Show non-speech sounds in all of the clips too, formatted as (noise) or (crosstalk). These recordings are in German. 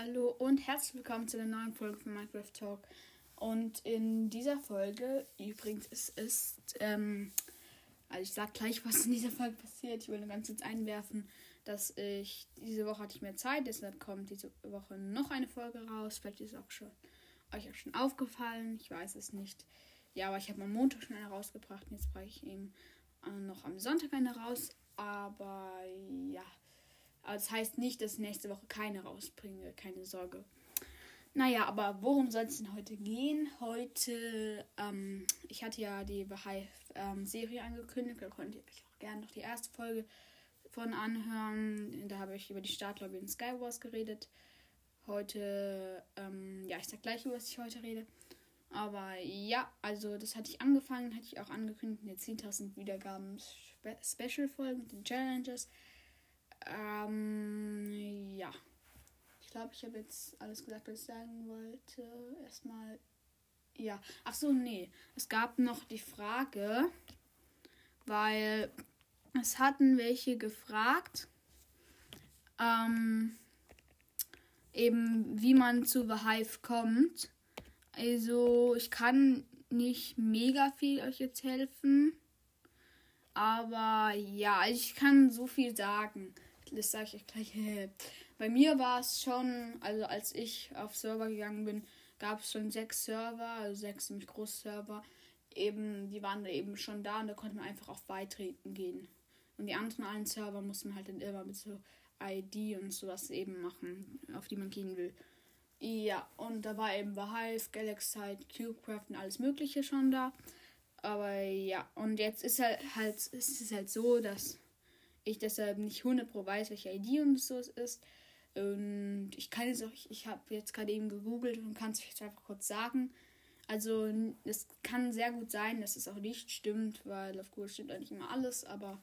Hallo und herzlich willkommen zu einer neuen Folge von Minecraft Talk. Und in dieser Folge, übrigens, es ist, ähm, also ich sag gleich, was in dieser Folge passiert. Ich will nur ganz kurz einwerfen, dass ich, diese Woche hatte ich mehr Zeit, deshalb kommt diese Woche noch eine Folge raus. Vielleicht ist es auch schon, euch auch schon aufgefallen, ich weiß es nicht. Ja, aber ich habe am Montag schon eine rausgebracht und jetzt bringe ich eben äh, noch am Sonntag eine raus. Aber ja, aber das heißt nicht, dass ich nächste Woche keine rausbringe, keine Sorge. Naja, aber worum soll es denn heute gehen? Heute, ähm, ich hatte ja die Behive-Serie ähm, angekündigt, da könnt ihr euch auch gerne noch die erste Folge von anhören. Da habe ich über die Startlobby in Skywars geredet. Heute, ähm, ja, ich sag gleich, über was ich heute rede. Aber ja, also das hatte ich angefangen, hatte ich auch angekündigt, eine 10.000 Wiedergaben Special-Folge mit den Challenges. Ähm, ja. Ich glaube, ich habe jetzt alles gesagt, was ich sagen wollte. Erstmal. Ja. Ach so, nee. Es gab noch die Frage, weil es hatten welche gefragt, ähm, eben wie man zu The Hive kommt. Also, ich kann nicht mega viel euch jetzt helfen. Aber ja, ich kann so viel sagen das sage ich euch gleich. (laughs) Bei mir war es schon, also als ich auf Server gegangen bin, gab es schon sechs Server, also sechs ziemlich große Server. Eben, die waren da eben schon da und da konnte man einfach auf Beitreten gehen. Und die anderen allen Server mussten halt dann immer mit so ID und sowas eben machen, auf die man gehen will. Ja, und da war eben Behive, Galaxite, Cubecraft und alles Mögliche schon da. Aber ja, und jetzt ist halt, halt ist es halt so, dass ich deshalb nicht 100 pro weiß, welche ID und so es ist. Und ich kann jetzt auch, ich habe jetzt gerade eben gegoogelt und kann es jetzt einfach kurz sagen. Also es kann sehr gut sein, dass es auch nicht stimmt, weil auf Google stimmt eigentlich immer alles. Aber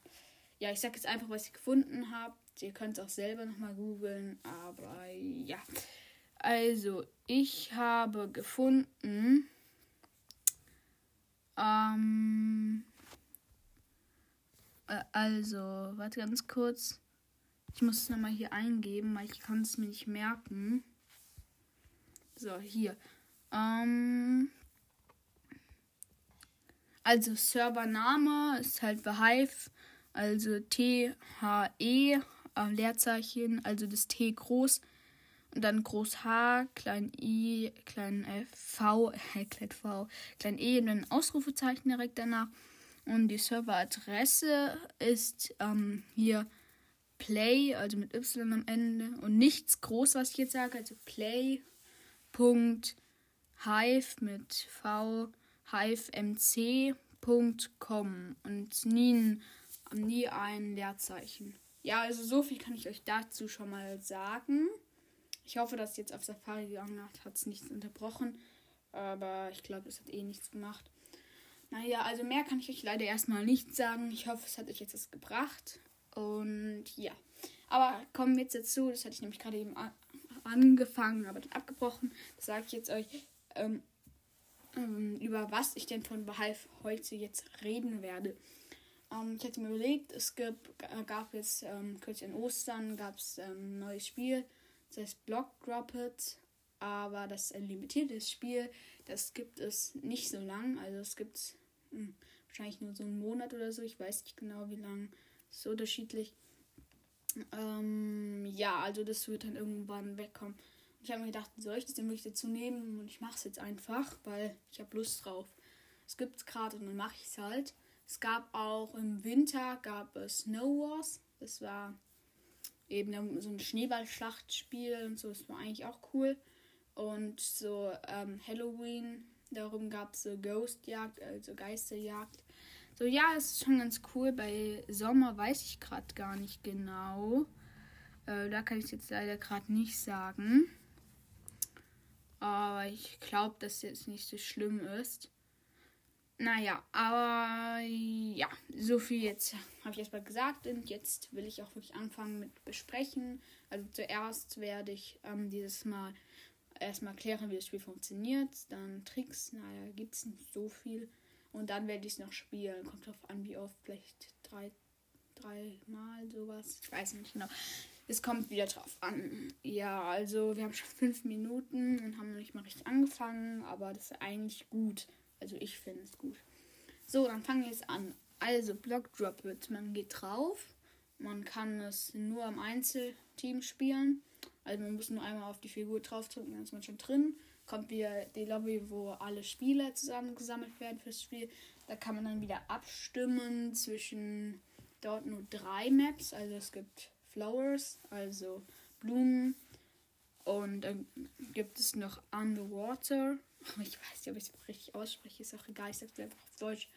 ja, ich sage jetzt einfach, was ich gefunden habe. Ihr könnt es auch selber nochmal googeln. Aber ja. Also, ich habe gefunden. Ähm, äh, also, warte ganz kurz. Ich muss es nochmal hier eingeben, weil ich kann es mir nicht merken. So, hier. Ähm, also Servername ist halt Behive, also T-H-E, äh, Leerzeichen, also das T groß und dann groß H, klein I, klein F, V, äh, (laughs) klein V, klein E und dann Ausrufezeichen direkt danach. Und die Serveradresse ist ähm, hier play, also mit Y am Ende. Und nichts groß, was ich jetzt sage, also play.hive mit V, hivemc.com und nie, nie ein Leerzeichen. Ja, also so viel kann ich euch dazu schon mal sagen. Ich hoffe, dass jetzt auf Safari gegangen hat, hat es nichts unterbrochen. Aber ich glaube, es hat eh nichts gemacht. Naja, also mehr kann ich euch leider erstmal nicht sagen. Ich hoffe, es hat euch jetzt was gebracht. Und ja. Aber kommen wir jetzt dazu. Das hatte ich nämlich gerade eben angefangen, aber dann abgebrochen. Das sage ich jetzt euch. Ähm, ähm, über was ich denn von Behalf heute jetzt reden werde. Ähm, ich hatte mir überlegt, es gab, gab jetzt ähm, kürzlich an Ostern gab es ähm, ein neues Spiel. Das heißt Block Drop It. Aber das ist ein limitiertes Spiel. Das gibt es nicht so lang. Also es gibt hm, wahrscheinlich nur so einen Monat oder so. Ich weiß nicht genau, wie lang. Das ist unterschiedlich. Ähm, ja, also das wird dann irgendwann wegkommen. Ich habe mir gedacht, soll ich das denn wirklich dazu nehmen? Und ich mache es jetzt einfach, weil ich habe Lust drauf. Es gibt es gerade und dann mache ich es halt. Es gab auch im Winter gab es Snow Wars. Das war eben so ein Schneeballschlachtspiel und so. Das war eigentlich auch cool. Und so ähm, Halloween, darum gab es so Ghostjagd, also Geisterjagd. So, ja, es ist schon ganz cool. Bei Sommer weiß ich gerade gar nicht genau. Äh, da kann ich jetzt leider gerade nicht sagen. Aber ich glaube, dass jetzt nicht so schlimm ist. Naja, aber ja, so viel jetzt habe ich erstmal gesagt und jetzt will ich auch wirklich anfangen mit besprechen. Also zuerst werde ich ähm, dieses Mal erstmal klären, wie das Spiel funktioniert. Dann Tricks, naja, gibt es nicht so viel. Und dann werde ich es noch spielen. Kommt drauf an, wie oft, vielleicht drei, Mal sowas. Ich weiß nicht genau. es kommt wieder drauf an. Ja, also wir haben schon fünf Minuten und haben noch nicht mal richtig angefangen, aber das ist eigentlich gut. Also ich finde es gut. So, dann fangen wir jetzt an. Also Block Drop wird, man geht drauf. Man kann es nur im Einzelteam spielen. Also man muss nur einmal auf die Figur drauf drücken, dann ist man schon drin. Kommt wieder die Lobby, wo alle Spieler zusammengesammelt werden fürs Spiel. Da kann man dann wieder abstimmen zwischen dort nur drei Maps. Also es gibt Flowers, also Blumen. Und dann gibt es noch Underwater. (laughs) Ich weiß nicht, ob ich es richtig ausspreche, ist auch egal. Ich sage es einfach auf Deutsch.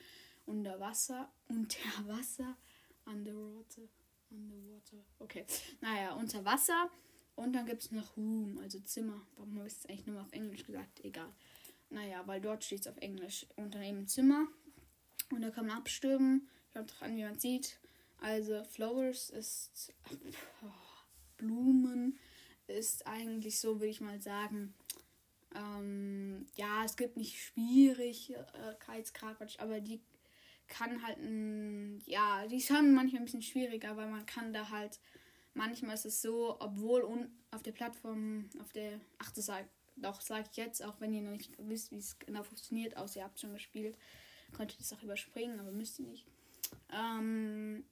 Unter Wasser. (laughs) Unter Wasser. Underwater. Underwater. Okay. Naja, unter Wasser. Und dann gibt es noch Room, also Zimmer. Warum habe ich es eigentlich nur auf Englisch gesagt? Egal. Naja, weil dort steht es auf Englisch. Unter dem Zimmer. Und da kann man abstimmen. Kommt drauf an, wie man sieht. Also Flowers ist oh, Blumen ist eigentlich so, würde ich mal sagen. Ähm, ja, es gibt nicht Schwierigkeitsgrad, aber die kann halt ein, ja, die ist manchmal ein bisschen schwieriger, weil man kann da halt, manchmal ist es so, obwohl un, auf der Plattform, auf der, ach, das sag, doch, sage ich jetzt, auch wenn ihr noch nicht wisst, wie es genau funktioniert, außer ihr habt schon gespielt, könnt ihr das auch überspringen, aber müsst ihr nicht. Ähm,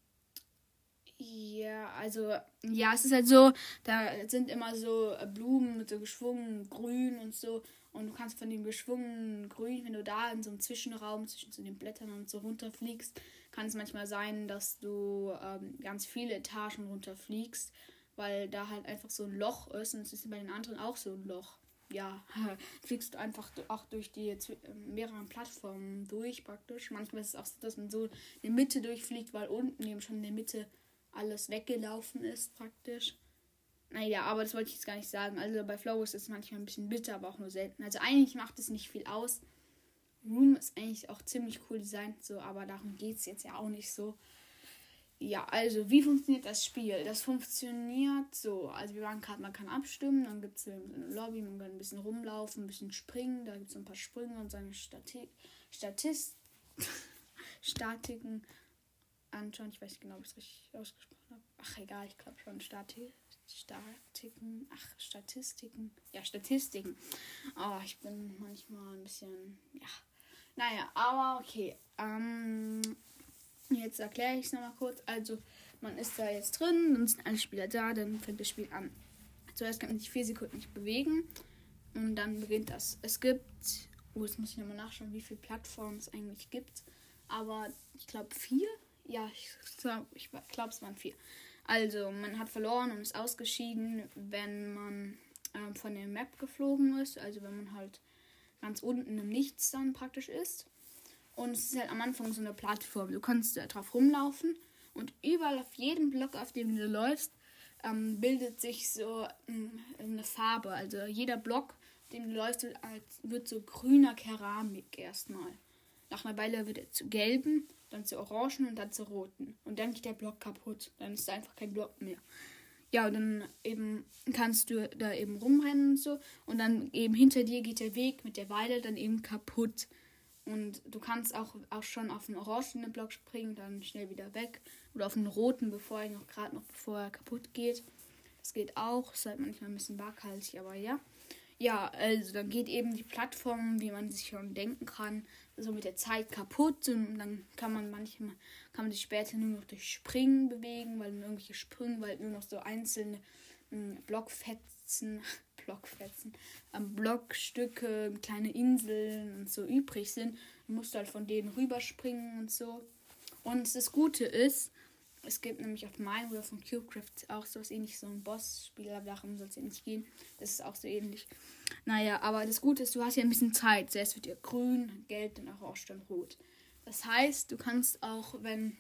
ja, also, ja, es ist halt so, da sind immer so äh, Blumen mit so geschwungen Grün und so. Und du kannst von dem geschwungenen Grün, wenn du da in so einem Zwischenraum zwischen so den Blättern und so runterfliegst, kann es manchmal sein, dass du ähm, ganz viele Etagen runterfliegst, weil da halt einfach so ein Loch ist und es ist bei den anderen auch so ein Loch. Ja, (laughs) fliegst du einfach auch durch die äh, mehreren Plattformen durch praktisch. Manchmal ist es auch so, dass man so in die Mitte durchfliegt, weil unten eben schon in der Mitte alles weggelaufen ist praktisch. Naja, aber das wollte ich jetzt gar nicht sagen. Also bei Flow ist es manchmal ein bisschen bitter, aber auch nur selten. Also eigentlich macht es nicht viel aus. Room ist eigentlich auch ziemlich cool designt, so, aber darum geht es jetzt ja auch nicht so. Ja, also wie funktioniert das Spiel? Das funktioniert so. Also wir waren gerade, man kann abstimmen, dann gibt es eine Lobby, man kann ein bisschen rumlaufen, ein bisschen springen, da gibt es ein paar Sprünge und seine Stati Statist (laughs) Statiken anschauen. Ich weiß nicht genau, ob ich es richtig ausgesprochen habe. Ach, egal, ich glaube schon. Stati Statiken. Ach, Statistiken. Ja, Statistiken. Oh, ich bin manchmal ein bisschen. Ja. Naja, aber okay. Ähm, jetzt erkläre ich es nochmal kurz. Also, man ist da jetzt drin, dann sind alle Spieler da, dann fängt das Spiel an. Zuerst kann man sich vier Sekunden nicht bewegen und dann beginnt das. Es gibt, oh, jetzt muss ich nochmal nachschauen, wie viele Plattformen es eigentlich gibt. Aber ich glaube vier ja, ich glaube, ich glaub, es waren vier. Also, man hat verloren und ist ausgeschieden, wenn man ähm, von der Map geflogen ist. Also, wenn man halt ganz unten im Nichts dann praktisch ist. Und es ist halt am Anfang so eine Plattform. Du kannst da drauf rumlaufen und überall auf jedem Block, auf dem du läufst, ähm, bildet sich so ähm, eine Farbe. Also, jeder Block, den du läufst, wird so grüner Keramik erstmal. Nach einer Weile wird er zu gelben dann zu orangen und dann zu roten. Und dann geht der Block kaputt. Dann ist da einfach kein Block mehr. Ja, und dann eben kannst du da eben rumrennen und so. Und dann eben hinter dir geht der Weg mit der Weile dann eben kaputt. Und du kannst auch, auch schon auf den orangenen Block springen, dann schnell wieder weg. Oder auf den roten, bevor er noch gerade noch bevor er kaputt geht. Das geht auch. Ist halt manchmal ein bisschen waghalsig, aber ja. Ja, also dann geht eben die Plattform, wie man sich schon denken kann, so mit der Zeit kaputt und dann kann man manchmal, kann man sich später nur noch durch Springen bewegen, weil irgendwelche Sprünge, weil nur noch so einzelne ähm, Blockfetzen, (laughs) Blockfetzen, ähm, Blockstücke, kleine Inseln und so übrig sind. Du musst halt von denen rüberspringen und so. Und das Gute ist, es gibt nämlich auf meinem oder von CubeCraft auch so was ähnliches, so ein Boss-Spiel, aber darum soll es ja nicht gehen. Das ist auch so ähnlich. Naja, aber das Gute ist, du hast ja ein bisschen Zeit. Zuerst wird dir grün, gelb, dann orange, dann rot. Das heißt, du kannst auch, wenn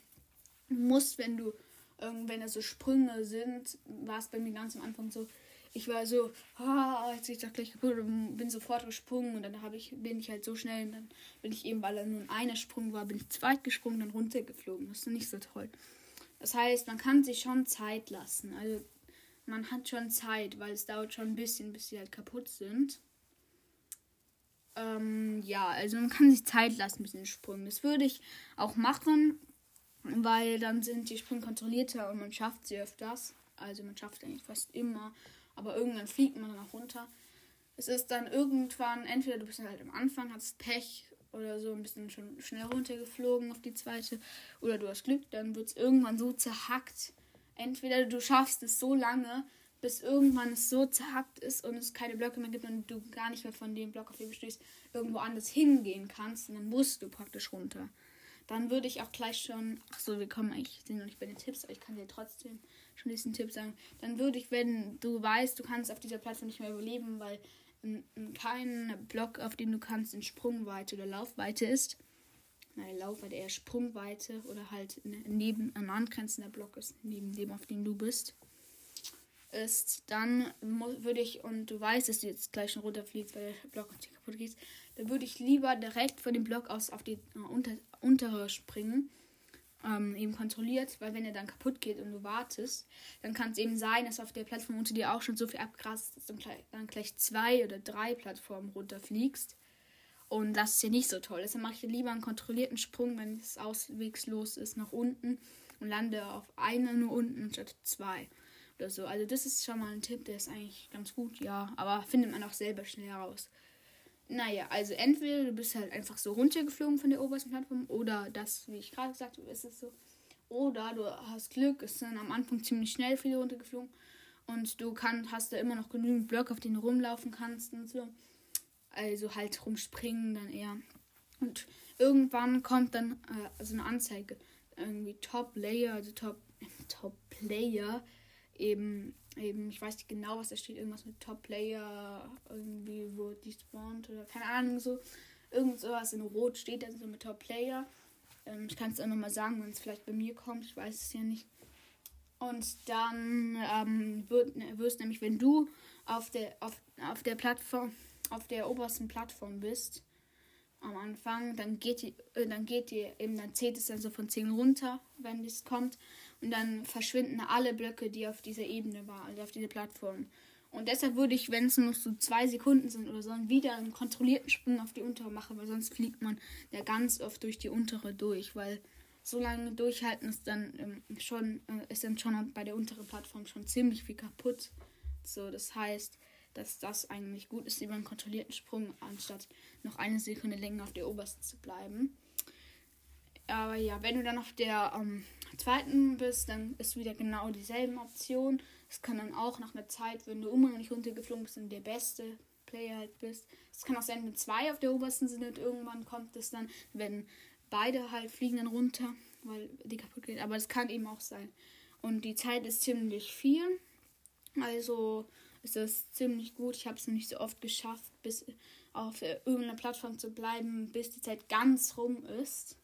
du musst, wenn du, wenn da so Sprünge sind, war es bei mir ganz am Anfang so, ich war so, ah, jetzt ich doch gleich kaputt bin sofort gesprungen und dann habe ich, bin ich halt so schnell und dann bin ich eben, weil er nur ein Sprung war, bin ich zweit gesprungen, dann runtergeflogen. Das ist nicht so toll. Das heißt, man kann sich schon Zeit lassen. Also man hat schon Zeit, weil es dauert schon ein bisschen, bis sie halt kaputt sind. Ähm, ja, also man kann sich Zeit lassen mit den Sprüngen. Das würde ich auch machen, weil dann sind die Sprünge kontrollierter und man schafft sie öfters. Also man schafft eigentlich fast immer. Aber irgendwann fliegt man dann auch runter. Es ist dann irgendwann, entweder du bist halt am Anfang, hast Pech oder so ein bisschen schon schnell runtergeflogen auf die zweite. Oder du hast Glück, dann wird es irgendwann so zerhackt. Entweder du schaffst es so lange, bis irgendwann es so zerhackt ist und es keine Blöcke mehr gibt und du gar nicht mehr von dem Block, auf dem du stehst, irgendwo anders hingehen kannst. Und dann musst du praktisch runter. Dann würde ich auch gleich schon. Ach so, wir kommen eigentlich sind noch nicht bei den Tipps, aber ich kann dir trotzdem schon diesen Tipp sagen. Dann würde ich, wenn du weißt, du kannst auf dieser Plattform nicht mehr überleben, weil kein Block, auf dem du kannst, in Sprungweite oder Laufweite ist. Nein, Laufweite eher Sprungweite oder halt neben ein angrenzender Block ist, neben dem, auf dem du bist. Ist, dann würde ich, und du weißt, dass du jetzt gleich schon runterfliegst, weil der Block kaputt geht, dann würde ich lieber direkt von dem Block aus auf die äh, unter, untere springen ähm, eben kontrolliert, weil wenn er dann kaputt geht und du wartest, dann kann es eben sein, dass auf der Plattform unter dir auch schon so viel abgrast, dass du dann gleich zwei oder drei Plattformen runterfliegst. Und das ist ja nicht so toll. Deshalb mache ich lieber einen kontrollierten Sprung, wenn es auswegslos ist, nach unten und lande auf einer nur unten statt zwei oder so. Also das ist schon mal ein Tipp, der ist eigentlich ganz gut, ja. Aber findet man auch selber schnell heraus. Naja, also entweder du bist halt einfach so runtergeflogen von der obersten Plattform oder das, wie ich gerade gesagt habe, ist es so. Oder du hast Glück, ist dann am Anfang ziemlich schnell viele runtergeflogen und du kann, hast da immer noch genügend Blöcke, auf denen du rumlaufen kannst und so. Also halt rumspringen dann eher. Und irgendwann kommt dann äh, so eine Anzeige. Irgendwie Top Layer, also Top, (laughs) Top Player eben eben, ich weiß nicht genau, was da steht, irgendwas mit Top Player, irgendwie, wo die spawnt oder keine Ahnung, so. Irgend sowas in Rot steht dann so mit Top Player. Ähm, ich kann es auch nochmal sagen, wenn es vielleicht bei mir kommt, ich weiß es ja nicht. Und dann ähm, wird, ne, wirst nämlich, wenn du auf der, auf, auf der Plattform, auf der obersten Plattform bist, am Anfang, dann geht die, äh, dann geht die eben, dann zählt es dann so von 10 runter, wenn es kommt. Und dann verschwinden alle Blöcke, die auf dieser Ebene waren, also auf dieser Plattform. Und deshalb würde ich, wenn es nur so zwei Sekunden sind oder so, wieder einen kontrollierten Sprung auf die untere machen, weil sonst fliegt man ja ganz oft durch die untere durch, weil so lange durchhalten ist dann ähm, schon, äh, ist dann schon bei der unteren Plattform schon ziemlich viel kaputt. So, das heißt, dass das eigentlich gut ist, über einen kontrollierten Sprung, anstatt noch eine Sekunde länger auf der obersten zu bleiben. Aber ja, wenn du dann auf der ähm, zweiten bist, dann ist wieder genau dieselben Optionen. Es kann dann auch nach einer Zeit, wenn du immer nicht runtergeflogen bist und der beste Player halt bist. Es kann auch sein, wenn zwei auf der obersten sind und irgendwann kommt es dann, wenn beide halt fliegen dann runter, weil die kaputt geht. Aber es kann eben auch sein. Und die Zeit ist ziemlich viel. Also ist das ziemlich gut. Ich habe es nicht so oft geschafft, bis auf irgendeiner Plattform zu bleiben, bis die Zeit ganz rum ist.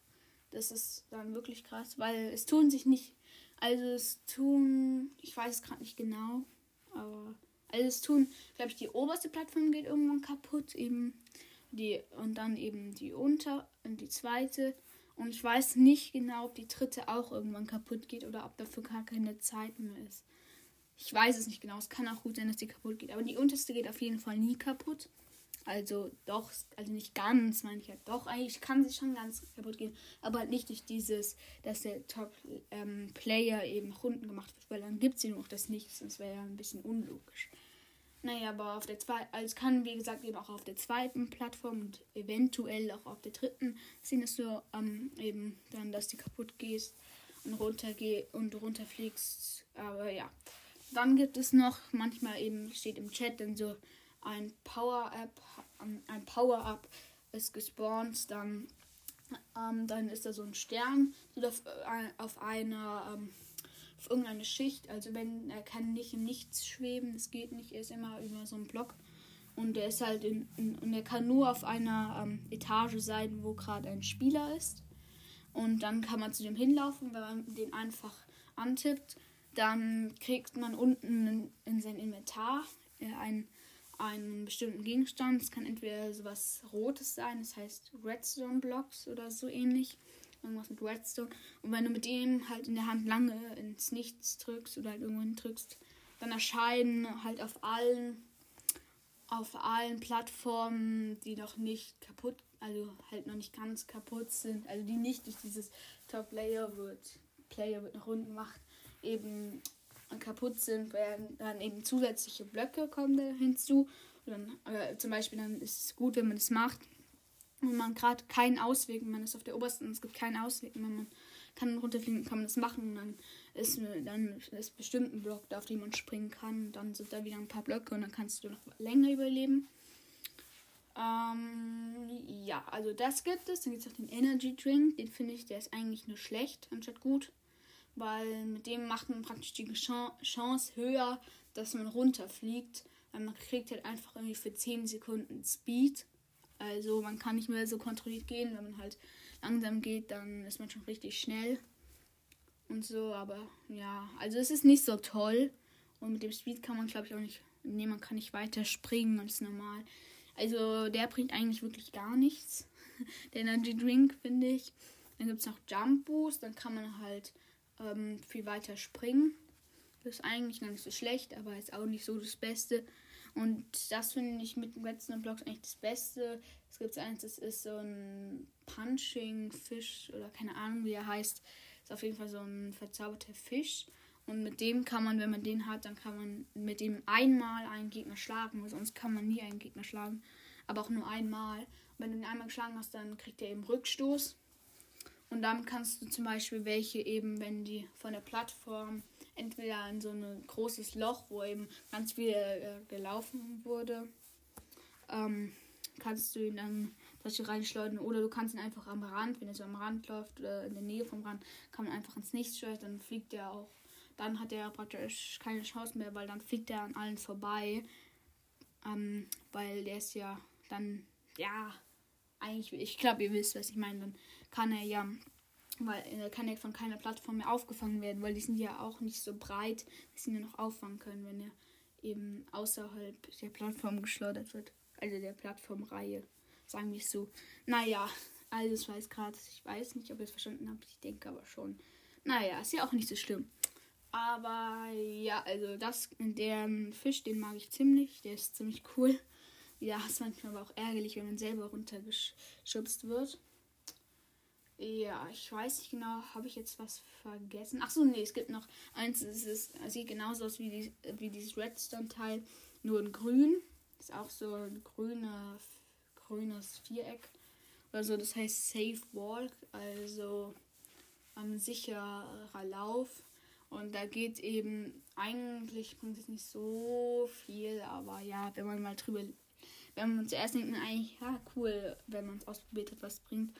Das ist dann wirklich krass, weil es tun sich nicht, also es tun, ich weiß es gerade nicht genau, aber also es tun, glaube ich, die oberste Plattform geht irgendwann kaputt, eben die und dann eben die unter und die zweite und ich weiß nicht genau, ob die dritte auch irgendwann kaputt geht oder ob dafür gar keine Zeit mehr ist. Ich weiß es nicht genau. Es kann auch gut sein, dass die kaputt geht. Aber die unterste geht auf jeden Fall nie kaputt. Also doch, also nicht ganz, meine ich halt. Doch, eigentlich kann sie schon ganz kaputt gehen. Aber halt nicht durch dieses, dass der Top-Player ähm, eben nach unten gemacht wird, weil dann gibt es eben auch das Nichts. Das wäre ja ein bisschen unlogisch. Naja, aber auf der zweiten, also kann wie gesagt eben auch auf der zweiten Plattform und eventuell auch auf der dritten sehen, dass du ähm, eben dann, dass die kaputt gehst und runtergehst und runterfliegst. Aber ja. Dann gibt es noch, manchmal eben steht im Chat dann so, ein Power-Up, ein Power-Up ist gespawnt, dann, ähm, dann ist da so ein Stern auf, äh, auf einer ähm, auf irgendeine Schicht. Also wenn er kann nicht im Nichts schweben, das geht nicht, er ist immer über so einen Block. Und er ist halt in, in und er kann nur auf einer ähm, Etage sein, wo gerade ein Spieler ist. Und dann kann man zu dem hinlaufen, wenn man den einfach antippt. Dann kriegt man unten in, in sein Inventar äh, ein einen bestimmten Gegenstand. Es kann entweder sowas Rotes sein, das heißt Redstone Blocks oder so ähnlich. Irgendwas mit Redstone. Und wenn du mit dem halt in der Hand lange ins Nichts drückst oder halt irgendwo drückst, dann erscheinen halt auf allen auf allen Plattformen, die noch nicht kaputt, also halt noch nicht ganz kaputt sind, also die nicht durch dieses Top Layer wird, Player wird nach unten gemacht, eben kaputt sind, werden dann eben zusätzliche Blöcke kommen da hinzu. Dann, äh, zum Beispiel dann ist es gut, wenn man das macht, wenn man gerade keinen Ausweg, man ist auf der obersten, es gibt keinen Ausweg, wenn man kann runterfliegen, kann man das machen. Und dann ist dann ist bestimmt ein Block, auf den man springen kann. Dann sind da wieder ein paar Blöcke und dann kannst du noch länger überleben. Ähm, ja, also das gibt es. Dann gibt es auch den Energy Drink. Den finde ich, der ist eigentlich nur schlecht anstatt gut. Weil mit dem macht man praktisch die Chance höher, dass man runterfliegt. Weil man kriegt halt einfach irgendwie für 10 Sekunden Speed. Also man kann nicht mehr so kontrolliert gehen. Wenn man halt langsam geht, dann ist man schon richtig schnell. Und so, aber ja, also es ist nicht so toll. Und mit dem Speed kann man, glaube ich, auch nicht. Nee, man kann nicht weiter springen als normal. Also der bringt eigentlich wirklich gar nichts. (laughs) Der Energy Drink, finde ich. Dann gibt es noch Jump Boost, dann kann man halt ähm, viel weiter springen. Das ist eigentlich gar nicht so schlecht, aber ist auch nicht so das Beste. Und das finde ich mit den letzten Blocks eigentlich das Beste. Es gibt eins, das ist so ein Punching Fisch oder keine Ahnung, wie er heißt. Ist auf jeden Fall so ein verzauberter Fisch. Und mit dem kann man, wenn man den hat, dann kann man mit dem einmal einen Gegner schlagen. Sonst kann man nie einen Gegner schlagen. Aber auch nur einmal. Und wenn du ihn einmal geschlagen hast, dann kriegt er eben Rückstoß. Und dann kannst du zum Beispiel welche eben, wenn die von der Plattform entweder in so ein großes Loch, wo eben ganz viel äh, gelaufen wurde, ähm, kannst du ihn dann solche reinschleudern oder du kannst ihn einfach am Rand, wenn er so am Rand läuft oder in der Nähe vom Rand, kann man einfach ins Nichts schleudern, dann fliegt er auch. Dann hat er praktisch keine Chance mehr, weil dann fliegt er an allen vorbei. Ähm, weil der ist ja dann, ja, eigentlich, ich glaube, ihr wisst, was ich meine, dann kann er ja, weil er kann ja von keiner Plattform mehr aufgefangen werden, weil die sind ja auch nicht so breit, dass sie ihn noch auffangen können, wenn er eben außerhalb der Plattform geschleudert wird. Also der Plattformreihe, sagen wir es so. Naja, also ich weiß gerade, ich weiß nicht, ob ihr es verstanden habt, ich denke aber schon. Naja, ist ja auch nicht so schlimm. Aber ja, also das, der Fisch, den mag ich ziemlich, der ist ziemlich cool. Ja, ist manchmal aber auch ärgerlich, wenn man selber runtergeschubst wird. Ja, ich weiß nicht genau, habe ich jetzt was vergessen? Ach so, nee, es gibt noch eins, es ist, sieht genauso aus wie, die, wie dieses Redstone-Teil, nur in grün. Ist auch so ein grüner, grünes Viereck oder so, das heißt Safe Walk, also ähm, sicherer Lauf. Und da geht eben, eigentlich bringt es nicht so viel, aber ja, wenn man mal drüber wenn man zuerst denkt, eigentlich, ja, cool, wenn man es ausprobiert hat, was bringt.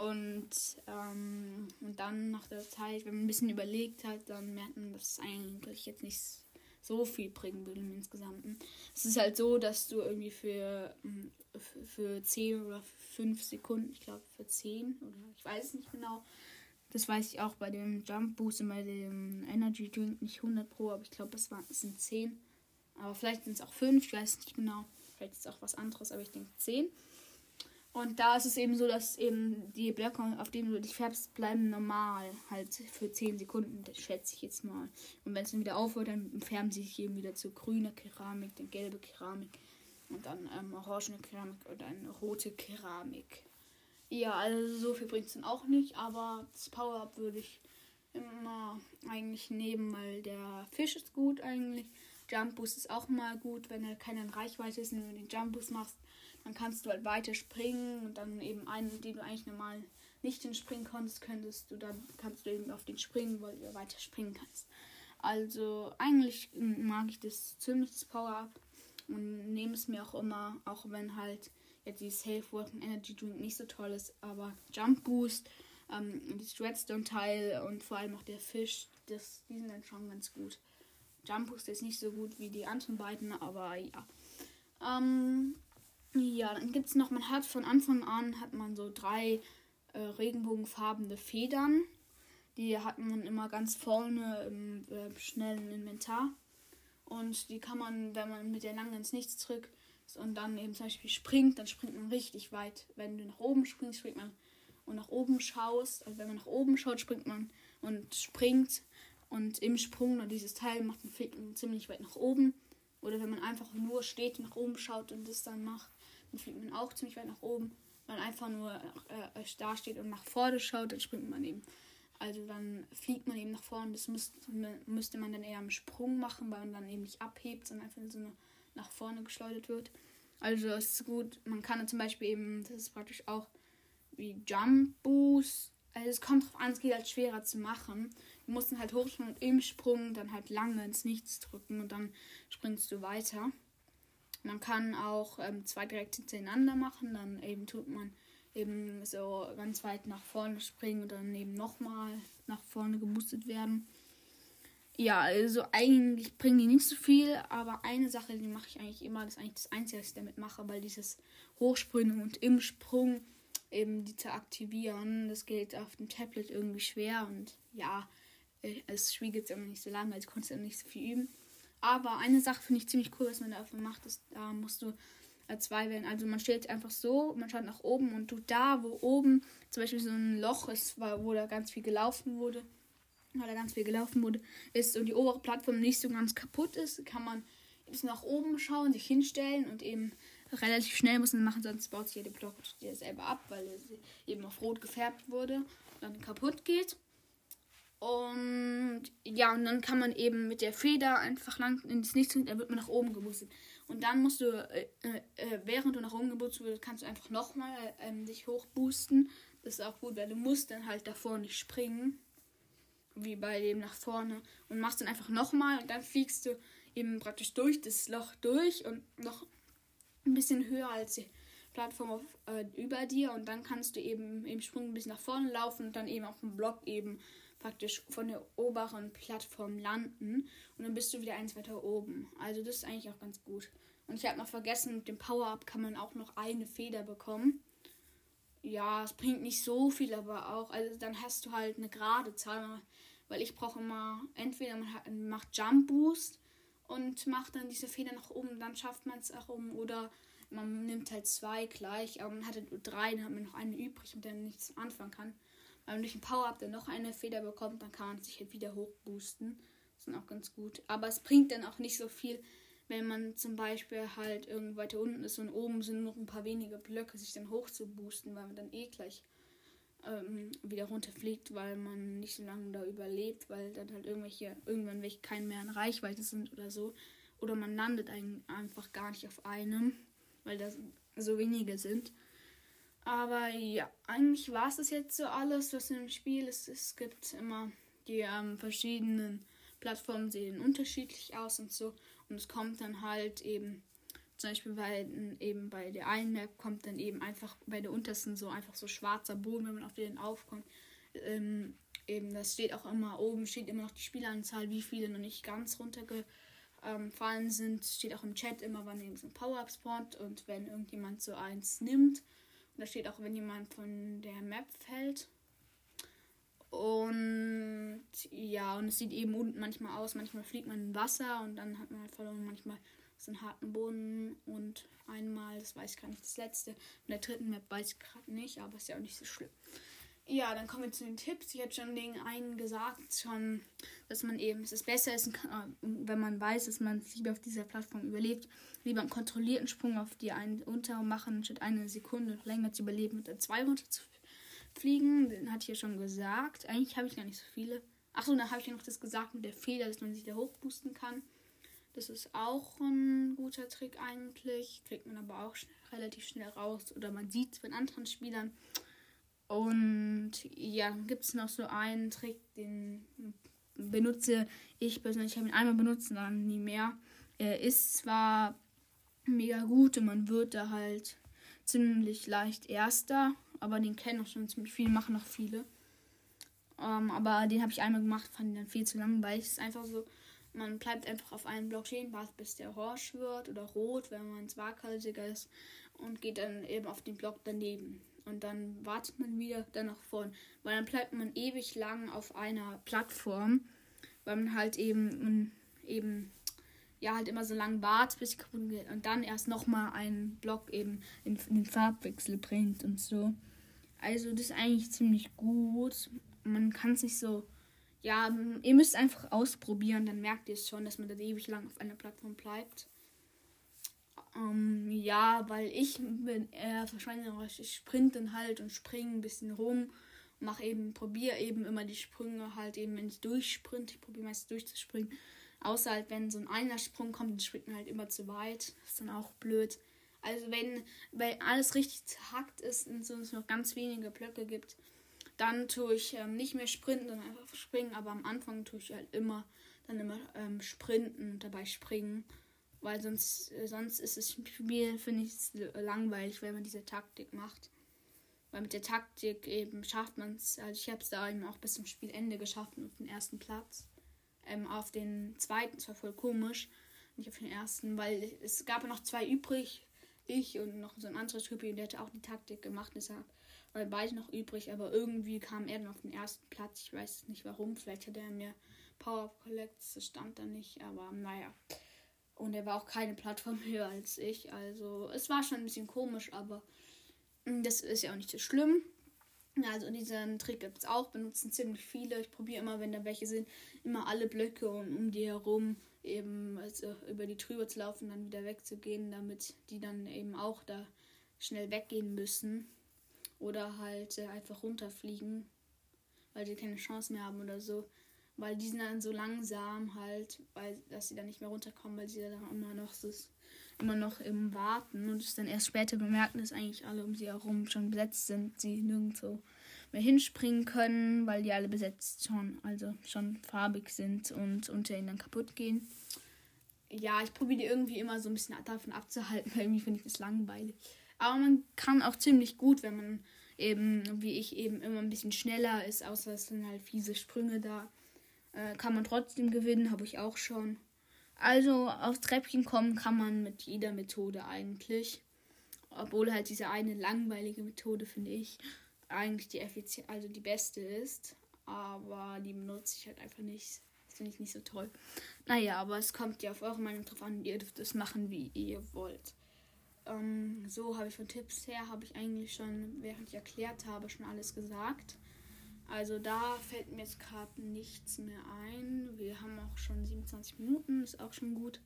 Und, ähm, und dann nach der Zeit, wenn man ein bisschen überlegt hat, dann merkt man, dass es eigentlich jetzt nicht so viel bringen würde im Insgesamten. Es ist halt so, dass du irgendwie für, mm, für 10 oder 5 Sekunden, ich glaube für 10 oder ich weiß es nicht genau, das weiß ich auch bei dem Jump Boost und bei dem Energy Drink nicht 100 Pro, aber ich glaube, es, es sind 10. Aber vielleicht sind es auch 5, ich weiß nicht genau. Vielleicht ist es auch was anderes, aber ich denke 10. Und da ist es eben so, dass eben die Blöcke, auf denen du dich färbst, bleiben normal. Halt für 10 Sekunden, das schätze ich jetzt mal. Und wenn es dann wieder aufhört, dann färben sie sich eben wieder zu grüner Keramik, dann gelbe Keramik und dann ähm, orangene Keramik oder eine rote Keramik. Ja, also so viel bringt es dann auch nicht, aber das Power-Up würde ich immer eigentlich nehmen, weil der Fisch ist gut eigentlich. Jump Boost ist auch mal gut, wenn er keine Reichweite ist und du den Jump Boost machst, dann kannst du halt weiter springen und dann eben einen, den du eigentlich normal nicht hinspringen konntest, könntest du dann kannst du eben auf den springen, weil du weiter springen kannst. Also eigentlich mag ich das ziemlich das Power-Up und nehme es mir auch immer, auch wenn halt jetzt die Safe Working Energy Drink nicht so toll ist, aber Jump Boost, ähm, das Redstone Teil und vor allem auch der Fisch, das, die sind dann schon ganz gut. Jumpboost ist nicht so gut wie die anderen beiden, aber ja. Ähm, ja, dann gibt es noch, man hat von Anfang an hat man so drei äh, regenbogenfarbene Federn. Die hat man immer ganz vorne im äh, schnellen Inventar. Und die kann man, wenn man mit der langen ins Nichts drückt und dann eben zum Beispiel springt, dann springt man richtig weit. Wenn du nach oben springst, springt man und nach oben schaust. Also wenn man nach oben schaut, springt man und springt und im Sprung nur dieses Teil macht man ziemlich weit nach oben. Oder wenn man einfach nur steht, nach oben schaut und das dann macht, dann fliegt man auch ziemlich weit nach oben. Wenn man einfach nur äh, da steht und nach vorne schaut, dann springt man eben Also dann fliegt man eben nach vorne. Das müsste, müsste man dann eher im Sprung machen, weil man dann eben nicht abhebt, sondern einfach so nach vorne geschleudert wird. Also das ist gut. Man kann zum Beispiel eben, das ist praktisch auch wie Jump Boost. Also es kommt drauf an, es geht halt schwerer zu machen. Du musst dann halt hochspringen und im Sprung dann halt lange ins Nichts drücken und dann springst du weiter. Man kann auch ähm, zwei direkt hintereinander machen, dann eben tut man eben so ganz weit nach vorne springen und dann eben nochmal nach vorne geboostet werden. Ja, also eigentlich bringen die nicht so viel, aber eine Sache, die mache ich eigentlich immer, das ist eigentlich das Einzige, was ich damit mache, weil dieses Hochspringen und im Sprung eben die zu aktivieren, das geht auf dem Tablet irgendwie schwer und ja, äh, es spielt jetzt immer nicht so lange, also konnte ich nicht so viel üben. Aber eine Sache finde ich ziemlich cool, was man dafür macht, ist, da musst du zwei werden. Also man stellt einfach so, man schaut nach oben und tut da, wo oben zum Beispiel so ein Loch ist, wo da ganz viel gelaufen wurde, weil da ganz viel gelaufen wurde, ist und die obere Plattform nicht so ganz kaputt ist, kann man bis nach oben schauen, sich hinstellen und eben relativ schnell muss man machen, sonst baut sich ja der Block selber ab, weil er eben auf rot gefärbt wurde und dann kaputt geht. Und ja, und dann kann man eben mit der Feder einfach lang ins Nichts und dann wird man nach oben geboostet. Und dann musst du, äh, äh, während du nach oben geboostet wirst, kannst du einfach nochmal ähm, dich hochboosten. Das ist auch gut, weil du musst dann halt davor nicht springen. Wie bei dem nach vorne. Und machst dann einfach nochmal und dann fliegst du eben praktisch durch das Loch durch und noch ein bisschen höher als die Plattform auf, äh, über dir. Und dann kannst du eben im Sprung ein bisschen nach vorne laufen und dann eben auf dem Block eben praktisch von der oberen Plattform landen und dann bist du wieder eins weiter oben. Also das ist eigentlich auch ganz gut. Und ich habe noch vergessen, mit dem Power-Up kann man auch noch eine Feder bekommen. Ja, es bringt nicht so viel, aber auch, also dann hast du halt eine gerade Zahl, weil ich brauche immer, entweder man macht Jump Boost und macht dann diese Feder nach oben, dann schafft man es auch um, oder man nimmt halt zwei gleich, aber man hatte nur drei, dann hat man noch eine übrig, mit der man nichts anfangen kann. Man durch ein Power-Up dann noch eine Feder bekommt, dann kann man sich halt wieder hochboosten. Das ist auch ganz gut. Aber es bringt dann auch nicht so viel, wenn man zum Beispiel halt irgendwo weiter unten ist und oben sind noch ein paar wenige Blöcke, sich dann hoch zu boosten, weil man dann eh gleich ähm, wieder runterfliegt, weil man nicht so lange da überlebt, weil dann halt irgendwelche, irgendwann welche keinen mehr in Reichweite sind oder so. Oder man landet ein, einfach gar nicht auf einem, weil da so wenige sind. Aber ja, eigentlich war es das jetzt so alles, was im Spiel ist. Es gibt immer die ähm, verschiedenen Plattformen sehen unterschiedlich aus und so. Und es kommt dann halt eben, zum Beispiel bei, eben bei der einen Map kommt dann eben einfach bei der untersten so einfach so schwarzer Boden, wenn man auf den aufkommt. Ähm, eben, das steht auch immer oben, steht immer noch die Spielanzahl, wie viele noch nicht ganz runtergefallen sind. Steht auch im Chat immer, wann eben so ein Power-Up spawnt und wenn irgendjemand so eins nimmt da steht auch, wenn jemand von der Map fällt. Und ja, und es sieht eben unten manchmal aus. Manchmal fliegt man in Wasser und dann hat man halt verloren. Manchmal so einen harten Boden und einmal, das weiß ich gar nicht, das letzte. In der dritten Map weiß ich gerade nicht, aber ist ja auch nicht so schlimm. Ja, dann kommen wir zu den Tipps. Ich hätte schon den einen gesagt, schon, dass man eben, es ist besser ist, wenn man weiß, dass man es lieber auf dieser Plattform überlebt, lieber einen kontrollierten Sprung auf die einen unter machen, statt eine Sekunde länger zu überleben und dann zwei runter zu fliegen. Den hatte ich ja schon gesagt. Eigentlich habe ich gar nicht so viele. Achso, dann habe ich ja noch das gesagt mit der Feder, dass man sich da hochboosten kann. Das ist auch ein guter Trick eigentlich. Kriegt man aber auch schnell, relativ schnell raus. Oder man sieht es von anderen Spielern. Und ja, gibt es noch so einen Trick, den benutze ich persönlich. Ich habe ihn einmal benutzt und dann nie mehr. Er ist zwar mega gut und man wird da halt ziemlich leicht Erster, aber den kennen auch schon ziemlich viele, machen noch viele. Ähm, aber den habe ich einmal gemacht, fand ihn dann viel zu lang, weil es einfach so, man bleibt einfach auf einem Block stehen, wartet bis der orange wird oder rot, wenn man waghalsiger ist und geht dann eben auf den Block daneben. Und dann wartet man wieder dann nach vorn. Weil dann bleibt man ewig lang auf einer Plattform. Weil man halt eben, eben ja, halt immer so lange wartet, bis kaputt geht. Und dann erst nochmal einen Block eben in, in den Farbwechsel bringt und so. Also das ist eigentlich ziemlich gut. Man kann es nicht so. Ja, ihr müsst einfach ausprobieren, dann merkt ihr es schon, dass man da ewig lang auf einer Plattform bleibt. Ähm, ja, weil ich bin eher verschwenderisch. Ich sprinte dann halt und springe ein bisschen rum Mach eben, probiere eben immer die Sprünge halt eben, wenn ich durchsprint. Ich probiere meist durchzuspringen. Außer halt, wenn so ein einer Sprung kommt, dann springt man halt immer zu weit. Das ist dann auch blöd. Also wenn, weil alles richtig zerhackt ist und so es noch ganz wenige Blöcke gibt, dann tue ich ähm, nicht mehr sprinten, sondern einfach springen. Aber am Anfang tue ich halt immer, dann immer ähm, sprinten und dabei springen. Weil sonst, äh, sonst ist das Spiel, finde ich, langweilig, wenn man diese Taktik macht. Weil mit der Taktik eben schafft man es. Also ich habe es da eben auch bis zum Spielende geschafft und auf den ersten Platz. Ähm, auf den zweiten, zwar voll komisch, nicht auf den ersten, weil es gab noch zwei übrig. Ich und noch so ein anderer Typi, der hatte auch die Taktik gemacht, deshalb waren beide noch übrig, aber irgendwie kam er dann auf den ersten Platz. Ich weiß nicht warum, vielleicht hat er mir Power Collects, das stand da nicht, aber naja. Und er war auch keine Plattform (laughs) höher als ich, also es war schon ein bisschen komisch, aber hm, das ist ja auch nicht so schlimm. Also diesen Trick gibt es auch, benutzen ziemlich viele. Ich probiere immer, wenn da welche sind, immer alle Blöcke und um die herum eben also über die drüber zu laufen, dann wieder wegzugehen, damit die dann eben auch da schnell weggehen müssen. Oder halt äh, einfach runterfliegen, weil sie keine Chance mehr haben oder so. Weil die sind dann so langsam halt, weil dass sie dann nicht mehr runterkommen, weil sie dann immer noch so immer noch im Warten und es dann erst später bemerken, dass eigentlich alle um sie herum schon besetzt sind, sie nirgendwo mehr hinspringen können, weil die alle besetzt schon, also schon farbig sind und unter ihnen dann kaputt gehen. Ja, ich probiere die irgendwie immer so ein bisschen davon abzuhalten, (laughs) weil irgendwie finde ich das langweilig. Aber man kann auch ziemlich gut, wenn man eben, wie ich eben, immer ein bisschen schneller ist, außer es sind halt fiese Sprünge da. Äh, kann man trotzdem gewinnen, habe ich auch schon. Also aufs Treppchen kommen kann man mit jeder Methode eigentlich. Obwohl halt diese eine langweilige Methode, finde ich, eigentlich die effizient, also die beste ist. Aber die benutze ich halt einfach nicht. Das finde ich nicht so toll. Naja, aber es kommt ja auf eure Meinung drauf an. Ihr dürft es machen, wie ihr wollt. Ähm, so habe ich von Tipps her, habe ich eigentlich schon, während ich erklärt habe, schon alles gesagt. Also da fällt mir jetzt gerade nichts mehr ein. Wir haben auch schon 27 Minuten, ist auch schon gut.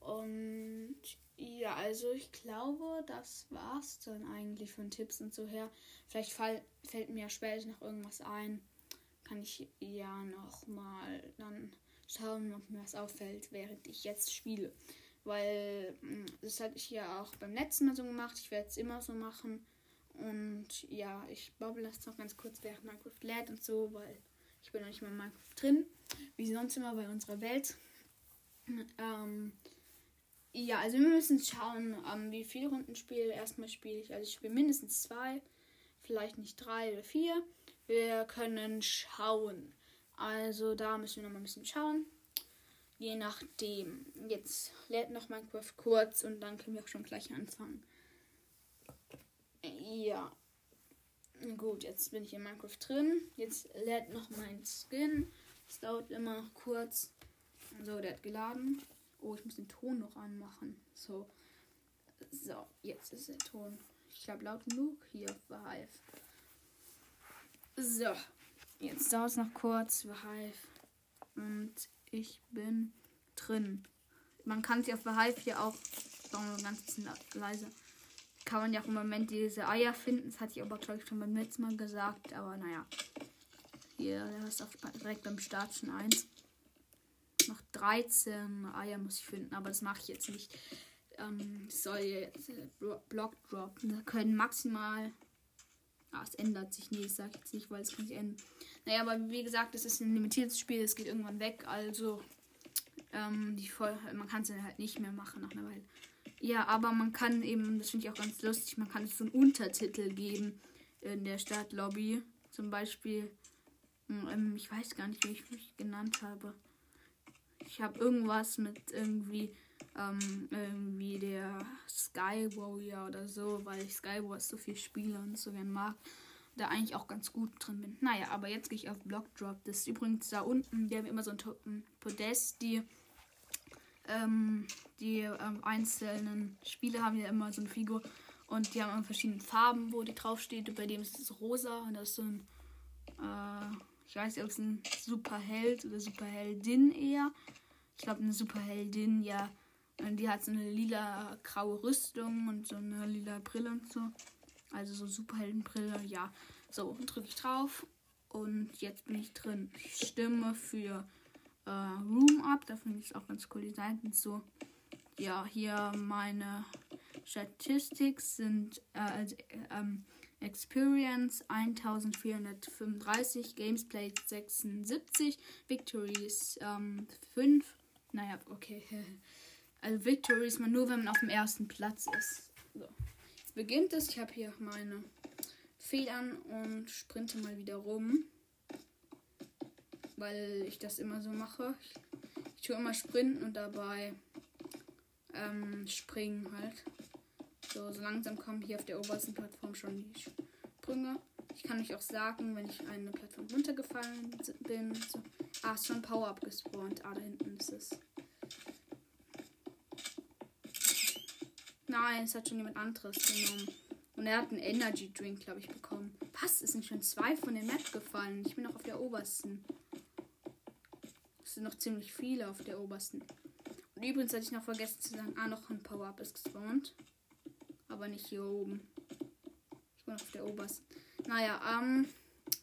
Und ja, also ich glaube, das war's dann eigentlich von Tipps und so her. Vielleicht fall, fällt mir später noch irgendwas ein. Kann ich ja noch mal dann schauen, ob mir was auffällt, während ich jetzt spiele. Weil hm, das hatte ich ja auch beim letzten Mal so gemacht. Ich werde es immer so machen. Und ja, ich bubble das noch ganz kurz während Minecraft lädt und so, weil ich bin noch nicht mal in Minecraft drin. Wie sonst immer bei unserer Welt. Ähm, ja, also wir müssen schauen, ähm, wie viele Runden spiele. Erstmal spiele ich, also ich spiele mindestens zwei, vielleicht nicht drei oder vier. Wir können schauen. Also da müssen wir noch mal ein bisschen schauen. Je nachdem. Jetzt lädt noch Minecraft kurz und dann können wir auch schon gleich anfangen. Ja. Gut, jetzt bin ich in Minecraft drin. Jetzt lädt noch mein Skin. Es dauert immer noch kurz. So, der hat geladen. Oh, ich muss den Ton noch anmachen. So. So, jetzt ist der Ton. Ich habe laut genug hier Behive. So. Jetzt dauert es noch kurz. Behive. Und ich bin drin. Man kann sich auf Behive hier auch. Doch, ganz bisschen leiser kann man ja auch im Moment diese Eier finden. Das hatte ich aber, glaube ich, schon beim letzten Mal gesagt. Aber naja. Hier, der ist auf, direkt beim Start schon eins. Noch 13 Eier muss ich finden, aber das mache ich jetzt nicht. Ähm, soll jetzt äh, Block droppen. Da können maximal. Ah, es ändert sich nie, das sage ich jetzt nicht, weil es kann sich ändern. Naja, aber wie gesagt, es ist ein limitiertes Spiel, es geht irgendwann weg, also ähm, die Voll man kann es halt nicht mehr machen nach einer Weile. Ja, aber man kann eben, das finde ich auch ganz lustig, man kann so einen Untertitel geben in der Startlobby. Zum Beispiel, hm, ähm, ich weiß gar nicht, wie ich mich genannt habe. Ich habe irgendwas mit irgendwie, ähm, irgendwie der Sky Warrior oder so, weil ich Sky Wars so viel spiele und so gern mag. Da eigentlich auch ganz gut drin bin. Naja, aber jetzt gehe ich auf Block Drop. Das ist übrigens da unten. Die haben immer so ein Podest, die ähm, die ähm, einzelnen Spiele haben ja immer so eine Figur und die haben verschiedene Farben, wo die draufsteht. Bei dem ist es rosa und das ist so ein, äh, ich weiß nicht, ob es ein Superheld oder Superheldin eher. Ich glaube, eine Superheldin, ja. Und die hat so eine lila graue Rüstung und so eine lila Brille und so. Also so Superheldenbrille, ja. So, drücke ich drauf und jetzt bin ich drin. Ich stimme für äh, Room ab. Da finde ich es auch ganz cool. Die Seiten so. Ja, hier meine Statistics sind äh, also, ähm, Experience 1435, Games played 76, Victories ähm, 5. Naja, okay. (laughs) Also Victory ist man nur, wenn man auf dem ersten Platz ist. So. Jetzt beginnt es. Ich habe hier meine Federn und sprinte mal wieder rum. Weil ich das immer so mache. Ich, ich tue immer sprinten und dabei ähm, springen halt. So, so langsam kommen hier auf der obersten Plattform schon die Sprünge. Ich kann euch auch sagen, wenn ich eine Plattform runtergefallen bin. So. Ah, ist schon Power-Up gespawnt. Ah, da hinten ist es. Nein, es hat schon jemand anderes genommen. Und er hat einen Energy Drink, glaube ich, bekommen. Was? Es sind schon zwei von der Map gefallen. Ich bin noch auf der obersten. Sind noch ziemlich viele auf der obersten. Und übrigens hatte ich noch vergessen zu sagen, ah, noch ein Power-Up ist gespawnt. Aber nicht hier oben. Ich bin auf der obersten. Naja, ähm.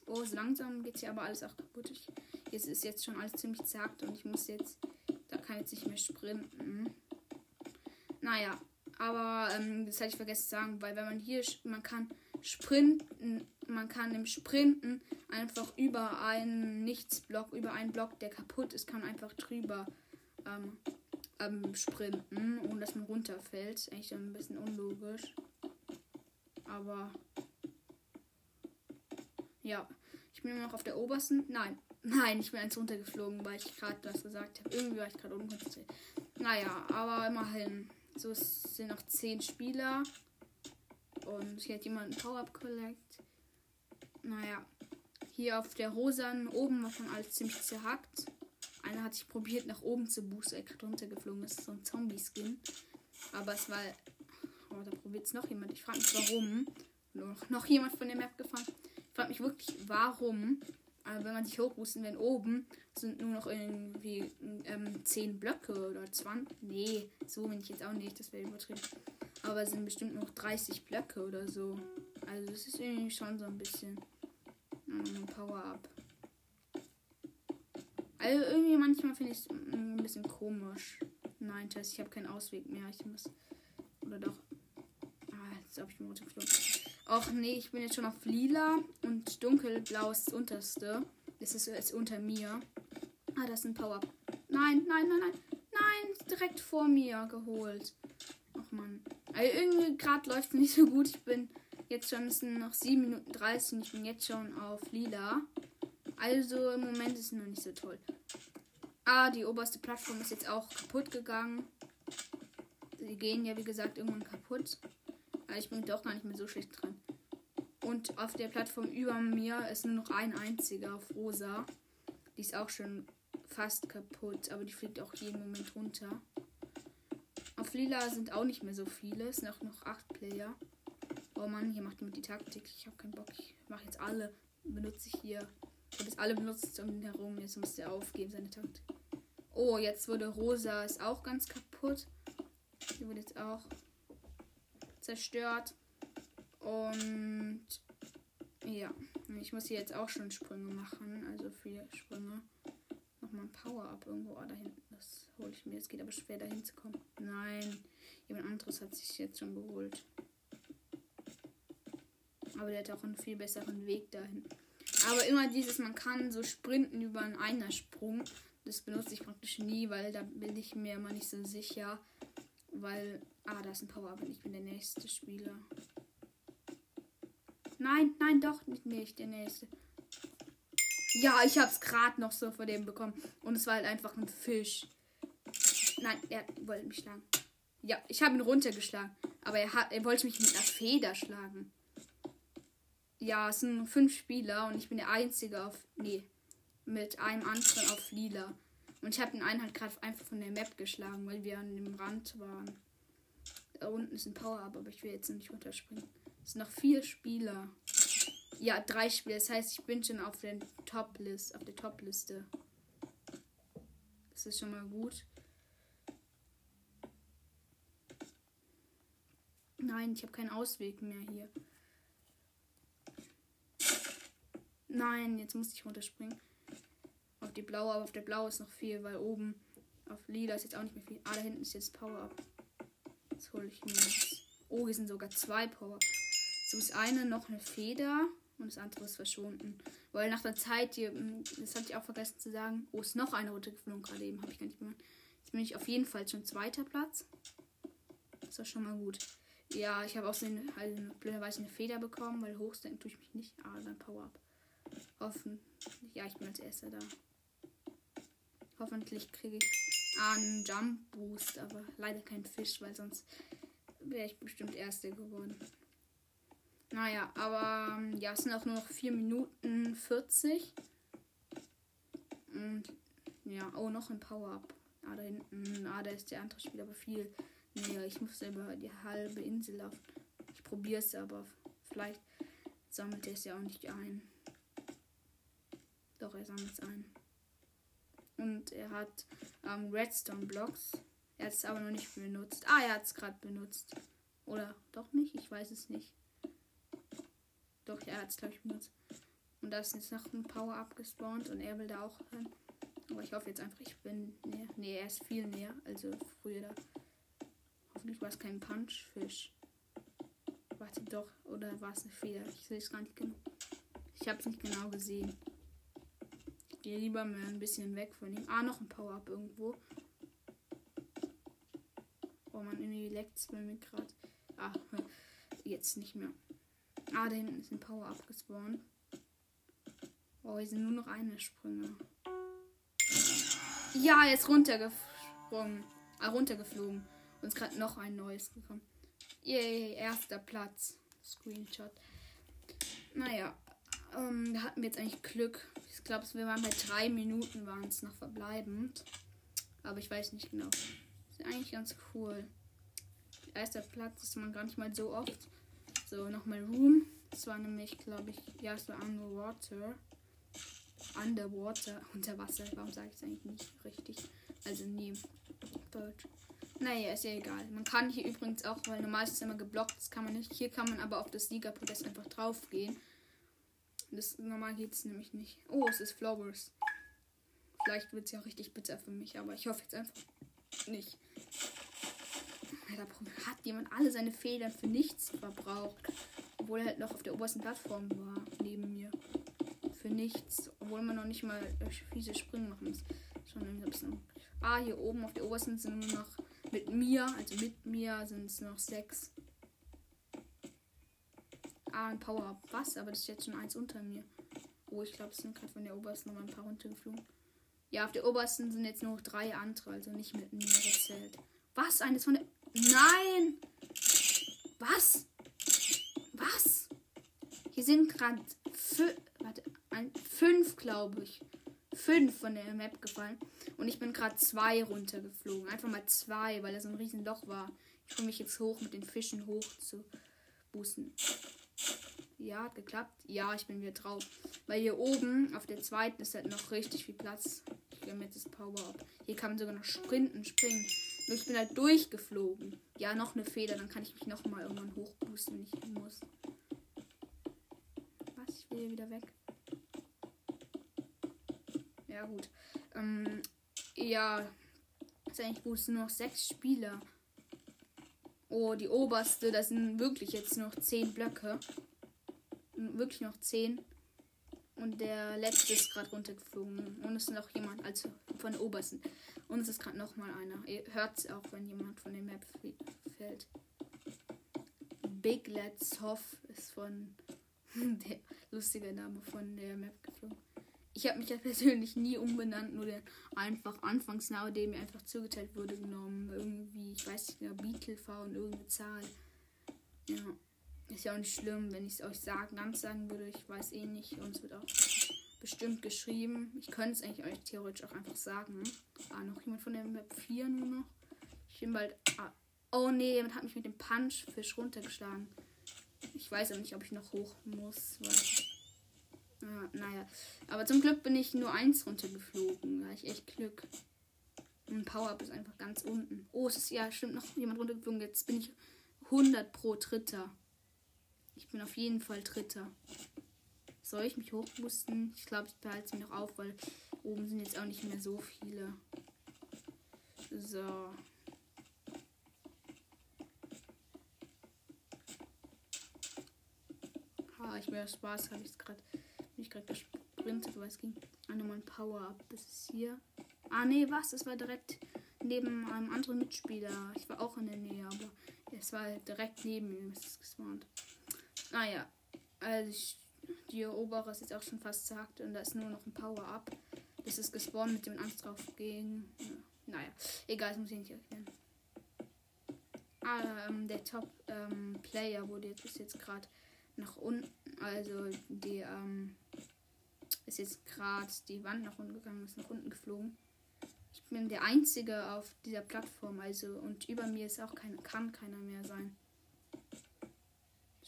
Oh, so langsam geht hier aber alles auch kaputt. Ich, jetzt ist jetzt schon alles ziemlich zagt und ich muss jetzt. Da kann jetzt nicht mehr sprinten. Naja, aber ähm, das hatte ich vergessen zu sagen, weil wenn man hier, man kann sprinten, man kann im Sprinten einfach über einen Nichtsblock, über einen Block, der kaputt ist, kann man einfach drüber ähm, ähm, sprinten, ohne dass man runterfällt. Eigentlich ein bisschen unlogisch. Aber ja, ich bin immer noch auf der obersten. Nein, (laughs) nein, ich bin eins runtergeflogen, weil ich gerade das gesagt habe. Irgendwie war ich gerade unkonzentriert. Naja, aber immerhin. So, es sind noch 10 Spieler. Und hier hat jemand ein Power-Up Collect. Naja. Hier auf der rosanen oben war schon alles ziemlich zerhackt. Einer hat sich probiert, nach oben zu boosten. Er gerade runtergeflogen. Ist so ein Zombie-Skin. Aber es war. Oh, da probiert es noch jemand. Ich frage mich, warum. Noch, noch jemand von der Map gefahren. Ich frage mich wirklich, warum aber wenn man sich hochboosten, wenn oben sind nur noch irgendwie ähm, 10 Blöcke oder 20. Nee, so bin ich jetzt auch nicht, das wäre übertrieben. Aber es sind bestimmt noch 30 Blöcke oder so. Also das ist irgendwie schon so ein bisschen ähm, Power-Up. Also irgendwie manchmal finde ich es ein bisschen komisch. Nein, Tess, ich habe keinen Ausweg mehr. Ich muss. Oder doch. Ah, jetzt habe ich mir runtergeflogen. Och nee, ich bin jetzt schon auf lila und dunkelblau ist das unterste. Das ist jetzt unter mir. Ah, das ist ein Power. Nein, nein, nein, nein. Nein, direkt vor mir geholt. Ach man. Also irgendwie gerade läuft es nicht so gut. Ich bin jetzt schon, sind noch 7 Minuten 30 und ich bin jetzt schon auf lila. Also im Moment ist es noch nicht so toll. Ah, die oberste Plattform ist jetzt auch kaputt gegangen. Sie gehen ja wie gesagt irgendwann kaputt. Aber ich bin doch gar nicht mehr so schlecht dran. Und auf der Plattform über mir ist nur noch ein einziger auf rosa. Die ist auch schon fast kaputt, aber die fliegt auch jeden Moment runter. Auf lila sind auch nicht mehr so viele. Es sind auch noch acht Player. Oh Mann, hier macht jemand die Taktik. Ich habe keinen Bock. Ich mache jetzt alle. Benutze ich hier. Ich habe jetzt alle benutzt um ihn herum. Jetzt muss er aufgeben, seine Taktik. Oh, jetzt wurde rosa ist auch ganz kaputt. Die wurde jetzt auch zerstört. Und ja, ich muss hier jetzt auch schon Sprünge machen. Also vier Sprünge. Nochmal ein Power-Up irgendwo oh, da hinten. Das hole ich mir. Es geht aber schwer dahin zu kommen. Nein, jemand anderes hat sich jetzt schon geholt. Aber der hat auch einen viel besseren Weg dahin. Aber immer dieses, man kann so sprinten über einen Einersprung. Das benutze ich praktisch nie, weil da bin ich mir immer nicht so sicher. Weil, ah, da ist ein Power-Up und ich bin der nächste Spieler. Nein, nein, doch nicht, nicht der nächste. Ja, ich hab's gerade noch so vor dem bekommen. Und es war halt einfach ein Fisch. Nein, er wollte mich schlagen. Ja, ich habe ihn runtergeschlagen. Aber er, hat, er wollte mich mit einer Feder schlagen. Ja, es sind fünf Spieler und ich bin der Einzige auf. Nee, mit einem anderen auf Lila. Und ich habe den einen halt gerade einfach von der Map geschlagen, weil wir an dem Rand waren. Da unten ist ein Power-Up, aber ich will jetzt nicht runterspringen. Es sind noch vier Spieler. Ja, drei Spieler. Das heißt, ich bin schon auf der Top-List, auf der Top-Liste. Das ist schon mal gut. Nein, ich habe keinen Ausweg mehr hier. Nein, jetzt muss ich runterspringen. Auf die blaue, aber auf der blaue ist noch viel, weil oben auf lila ist jetzt auch nicht mehr viel. Ah, da hinten ist jetzt Power-Up. Das hole ich mir jetzt. Oh, hier sind sogar zwei Power-Ups. So ist eine noch eine Feder und das andere ist verschwunden. Weil nach der Zeit, hier, hm, das hatte ich auch vergessen zu sagen, oh, ist noch eine runtergeflogen gerade eben, habe ich gar nicht gemacht. Jetzt bin ich auf jeden Fall schon zweiter Platz. Das war schon mal gut. Ja, ich habe auch so eine, also blöderweise eine Feder bekommen, weil hochstecken tue ich mich nicht. Ah, dann Power-Up. Hoffentlich. Ja, ich bin als erster da. Hoffentlich kriege ich einen Jump Boost, aber leider kein Fisch, weil sonst wäre ich bestimmt Erste geworden. Naja, aber ähm, ja, es sind auch nur noch 4 Minuten 40. Und ja, oh, noch ein Power-Up. Ah, da hinten, ah, da ist der andere Spieler aber viel näher. Ich muss über die halbe Insel laufen. Ich probiere es aber. Vielleicht sammelt er es ja auch nicht ein. Doch, er sammelt es ein. Und er hat ähm, Redstone-Blocks. Er hat es aber noch nicht benutzt. Ah, er hat es gerade benutzt. Oder doch nicht? Ich weiß es nicht. Doch, er hat es, glaube ich, benutzt. Und da ist jetzt noch ein Power-Up gespawnt und er will da auch hin. Aber ich hoffe jetzt einfach, ich bin näher. Nee, er ist viel näher. Also früher da. Hoffentlich war es kein Punchfisch. Warte doch. Oder war es eine Feder? Ich sehe es gar nicht genau. Ich habe es nicht genau gesehen. Gehe lieber mal ein bisschen weg von ihm. Ah, noch ein Power-Up irgendwo. Oh man, irgendwie leckt es bei mir gerade. Ah, (laughs) jetzt nicht mehr. Ah, da hinten ist ein Power-Up gespawnt. Oh, hier sind nur noch eine Sprünge. Ja, jetzt runtergesprungen. Ah, runtergeflogen. Und ist gerade noch ein neues gekommen. Yay, erster Platz. Screenshot. Naja, ähm, da hatten wir jetzt eigentlich Glück. Ich glaube, wir waren bei drei Minuten, waren es noch verbleibend. Aber ich weiß nicht genau. Ist eigentlich ganz cool. Erster Platz ist man gar nicht mal so oft. So, nochmal Room. Das war nämlich, glaube ich, ja, es war Underwater. Underwater, unter Wasser. Warum sage ich es eigentlich nicht richtig? Also, nee. Deutsch. Naja, ist ja egal. Man kann hier übrigens auch, weil normal ist es immer geblockt, das kann man nicht. Hier kann man aber auf das Siegerpodest einfach drauf gehen. Das normal geht es nämlich nicht. Oh, es ist Flowers. Vielleicht wird es ja richtig bitter für mich, aber ich hoffe jetzt einfach nicht. Da hat jemand alle seine Federn für nichts verbraucht. Obwohl er halt noch auf der obersten Plattform war, neben mir. Für nichts. Obwohl man noch nicht mal fiese Sprünge machen muss. Schon ein bisschen. Ah, hier oben auf der obersten sind nur noch mit mir, also mit mir sind es noch sechs. Ah, ein Power-Up. Was? Aber das ist jetzt schon eins unter mir. Oh, ich glaube, es sind gerade von der obersten noch mal ein paar runtergeflogen. Ja, auf der obersten sind jetzt nur noch drei andere, also nicht mit mir gezählt. Was? Eines von der. Nein! Was? Was? Hier sind gerade fünf, glaube ich. Fünf von der Map gefallen. Und ich bin gerade zwei runtergeflogen. Einfach mal zwei, weil da so ein riesen Loch war. Ich komme mich jetzt hoch mit den Fischen hoch zu boosten. Ja, hat geklappt. Ja, ich bin wieder drauf. Weil hier oben auf der zweiten ist halt noch richtig viel Platz. Ich gehe mit das Power up. Hier kann man sogar noch sprinten, springen. Nur ich bin halt durchgeflogen. Ja, noch eine Feder. Dann kann ich mich noch mal irgendwann hochboosten, wenn ich muss. Was? Ich will hier wieder weg. Ja, gut. Ähm, ja. Ist eigentlich gut. Es sind nur noch sechs Spieler. Oh, die oberste. Das sind wirklich jetzt noch zehn Blöcke. Wirklich noch zehn. Und der letzte ist gerade runtergeflogen. Und es ist noch jemand, also von obersten. Und es ist gerade noch mal einer. Ihr hört es auch, wenn jemand von der Map fällt. Big Let's Hoff ist von (laughs) der lustige Name von der Map geflogen. Ich habe mich ja persönlich nie umbenannt, nur den einfach Anfangsname, der mir einfach zugeteilt wurde, genommen. Irgendwie, ich weiß nicht genau, Beetle V und irgendeine Zahl. Ja. Ist ja auch nicht schlimm, wenn ich es euch sagen, ganz sagen würde. Ich weiß eh nicht. Und es wird auch bestimmt geschrieben. Ich könnte es eigentlich euch theoretisch auch einfach sagen. Ah, noch jemand von der Map 4 nur noch. Ich bin bald. Ah, oh nee, jemand hat mich mit dem Punchfisch runtergeschlagen. Ich weiß aber nicht, ob ich noch hoch muss. Weil, ah, naja. Aber zum Glück bin ich nur eins runtergeflogen. Da hatte ich echt Glück. Und Power-Up ist einfach ganz unten. Oh, es ist ja stimmt noch jemand runtergeflogen. Jetzt bin ich 100 pro Dritter. Bin auf jeden Fall Dritter. soll ich mich hochboosten? Ich glaube, ich behalte es mir noch auf, weil oben sind jetzt auch nicht mehr so viele. So. Ha, ich will Spaß, habe ich gerade. Bin ich gerade gesprintet, weil es ging. Ah, nochmal ein Power-Up. Das ist hier. Ah, nee, was? Das war direkt neben einem anderen Mitspieler. Ich war auch in der Nähe, aber es war direkt neben ihm. ist es Naja, also ich, die obere ist jetzt auch schon fast zerhackt und da ist nur noch ein Power-Up. Das ist gespawnt mit dem Angst drauf gegen. Ja, naja, egal, das muss ich nicht erklären. Ah, ähm, der Top-Player ähm, wurde jetzt, ist jetzt gerade nach unten. Also die ähm, ist jetzt gerade die Wand nach unten gegangen, ist nach unten geflogen. Ich bin der Einzige auf dieser Plattform, also und über mir ist auch kein, kann keiner mehr sein.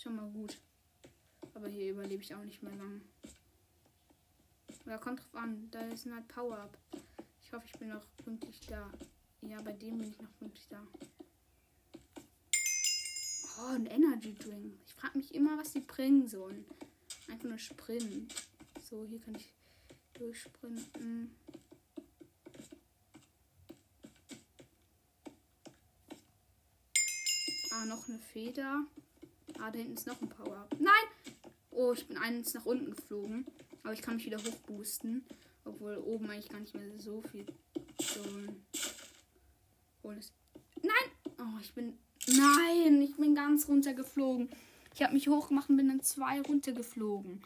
Schon mal gut. Aber hier überlebe ich auch nicht mehr lang. Oder kommt drauf an, da ist ein halt Power-Up. Ich hoffe, ich bin noch pünktlich da. Ja, bei dem bin ich noch pünktlich da. Oh, ein Energy Drink. Ich frage mich immer, was die bringen sollen. Einfach nur sprinten. So, hier kann ich durchsprinten. Ah, noch eine Feder. Ah, da hinten ist noch ein Power-Up. Nein! Oh, ich bin eins nach unten geflogen. Aber ich kann mich wieder hochboosten. Obwohl oben eigentlich gar nicht mehr so viel so Nein! Oh, ich bin. Nein! Ich bin ganz runtergeflogen. Ich habe mich hochgemacht und bin dann zwei runtergeflogen.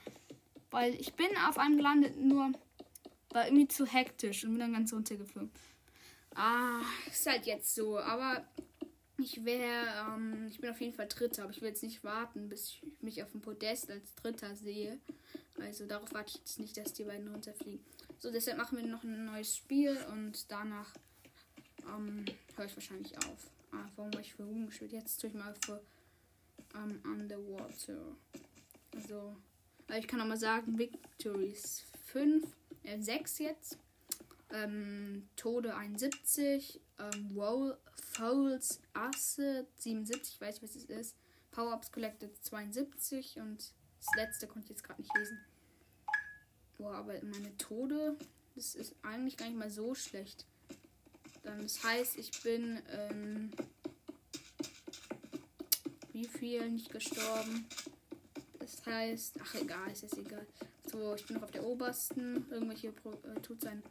Weil ich bin auf einem gelandet, nur war irgendwie zu hektisch und bin dann ganz runtergeflogen. Ah, ist halt jetzt so. Aber ich wäre, ähm, ich bin auf jeden Fall Dritter, aber ich will jetzt nicht warten, bis ich mich auf dem Podest als Dritter sehe. Also darauf warte ich jetzt nicht, dass die beiden runterfliegen. So, deshalb machen wir noch ein neues Spiel und danach ähm, höre ich wahrscheinlich auf. Ah, warum war ich für Ruhm gespielt? Jetzt tue ich mal für ähm, Underwater. Also, also ich kann auch mal sagen, Victories 5, äh, 6 jetzt. Ähm, Tode 71, ähm, Roll, Fouls Asse 77, ich weiß nicht, was es ist. Power-Ups Collected 72 und das letzte konnte ich jetzt gerade nicht lesen. Boah, aber meine Tode, das ist eigentlich gar nicht mal so schlecht. Dann, das heißt, ich bin, ähm, wie viel nicht gestorben. Das heißt, ach egal, ist jetzt egal. So, ich bin noch auf der obersten. Irgendwelche äh, tut sein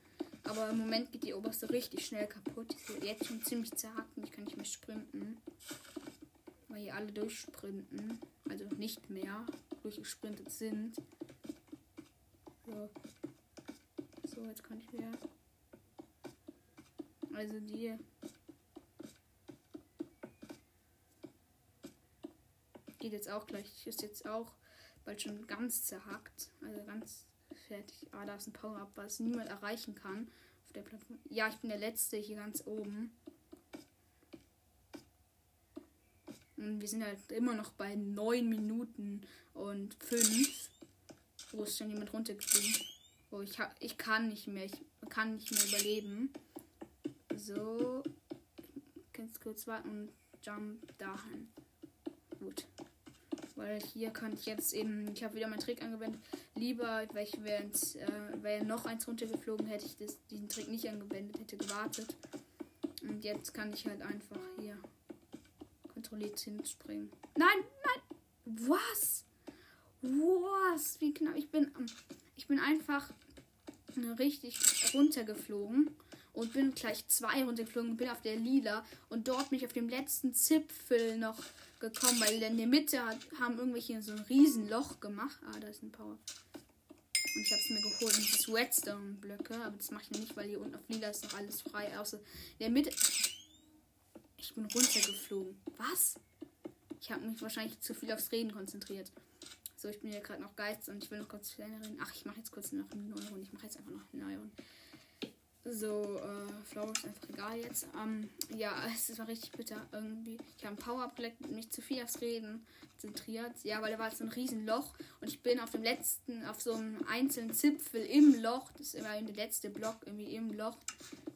aber im Moment geht die oberste richtig schnell kaputt. Die ist jetzt schon ziemlich zerhackt und ich kann nicht mehr sprinten. Weil hier alle durchsprinten. Also nicht mehr durchgesprintet sind. So. So, jetzt kann ich wieder. Also die. Geht jetzt auch gleich. Ist jetzt auch bald schon ganz zerhackt. Also ganz fertig. Ah, da ist ein Power-Up, was niemand erreichen kann. Auf der Plattform. Ja, ich bin der Letzte hier ganz oben. Und wir sind halt immer noch bei 9 Minuten und 5. Wo ist schon jemand runtergeflogen? Oh, ich, hab, ich kann nicht mehr. Ich kann nicht mehr überleben. So. Kannst kurz warten und jump dahin. Gut. Weil hier kann ich jetzt eben, ich habe wieder meinen Trick angewendet. Lieber, weil ich während, äh, wäre noch eins runtergeflogen, hätte ich das, diesen Trick nicht angewendet, hätte gewartet. Und jetzt kann ich halt einfach hier kontrolliert hinspringen. Nein, nein! Was? Was? Wie knapp. Ich bin, ich bin einfach richtig runtergeflogen und bin gleich zwei runtergeflogen, bin auf der Lila und dort mich auf dem letzten Zipfel noch gekommen, weil in der Mitte hat, haben irgendwelche so ein Riesenloch gemacht. Ah, da ist ein Power. Und ich habe es mir geholt, dieses Redstone-Blöcke. Aber das mache ich nicht, weil hier unten auf Lila ist noch alles frei. Außer in der Mitte. Ich bin runtergeflogen. Was? Ich habe mich wahrscheinlich zu viel aufs Reden konzentriert. So, ich bin ja gerade noch Geist und ich will noch kurz zu reden. Ach, ich mache jetzt kurz noch eine neue Runde. Ich mache jetzt einfach noch eine neue Runde. So, äh, Flower ist einfach egal jetzt. Ähm, ja, (laughs) es war richtig bitter irgendwie. Ich habe ein Power-Up gelegt, mich zu viel aufs Reden konzentriert. Ja, weil da war so ein riesen Loch und ich bin auf dem letzten, auf so einem einzelnen Zipfel im Loch, das ist immer der letzte Block, irgendwie im Loch,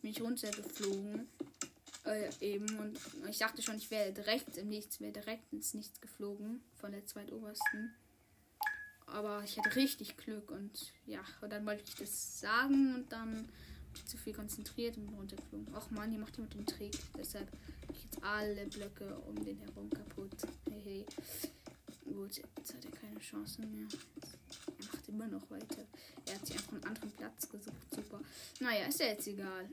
bin ich runtergeflogen. Äh, eben. Und ich dachte schon, ich wäre direkt im Nichts, wäre direkt ins Nichts geflogen von der zweitobersten. aber ich hatte richtig Glück und ja, und dann wollte ich das sagen und dann zu viel konzentriert und bin runtergeflogen. Och man, die macht mit dem Trick. Deshalb jetzt alle Blöcke um den herum kaputt. Hey, hey. Gut, jetzt hat er keine Chance mehr. Er macht immer noch weiter. Er hat sich einfach einen anderen Platz gesucht. Super. Naja, ist ja jetzt egal.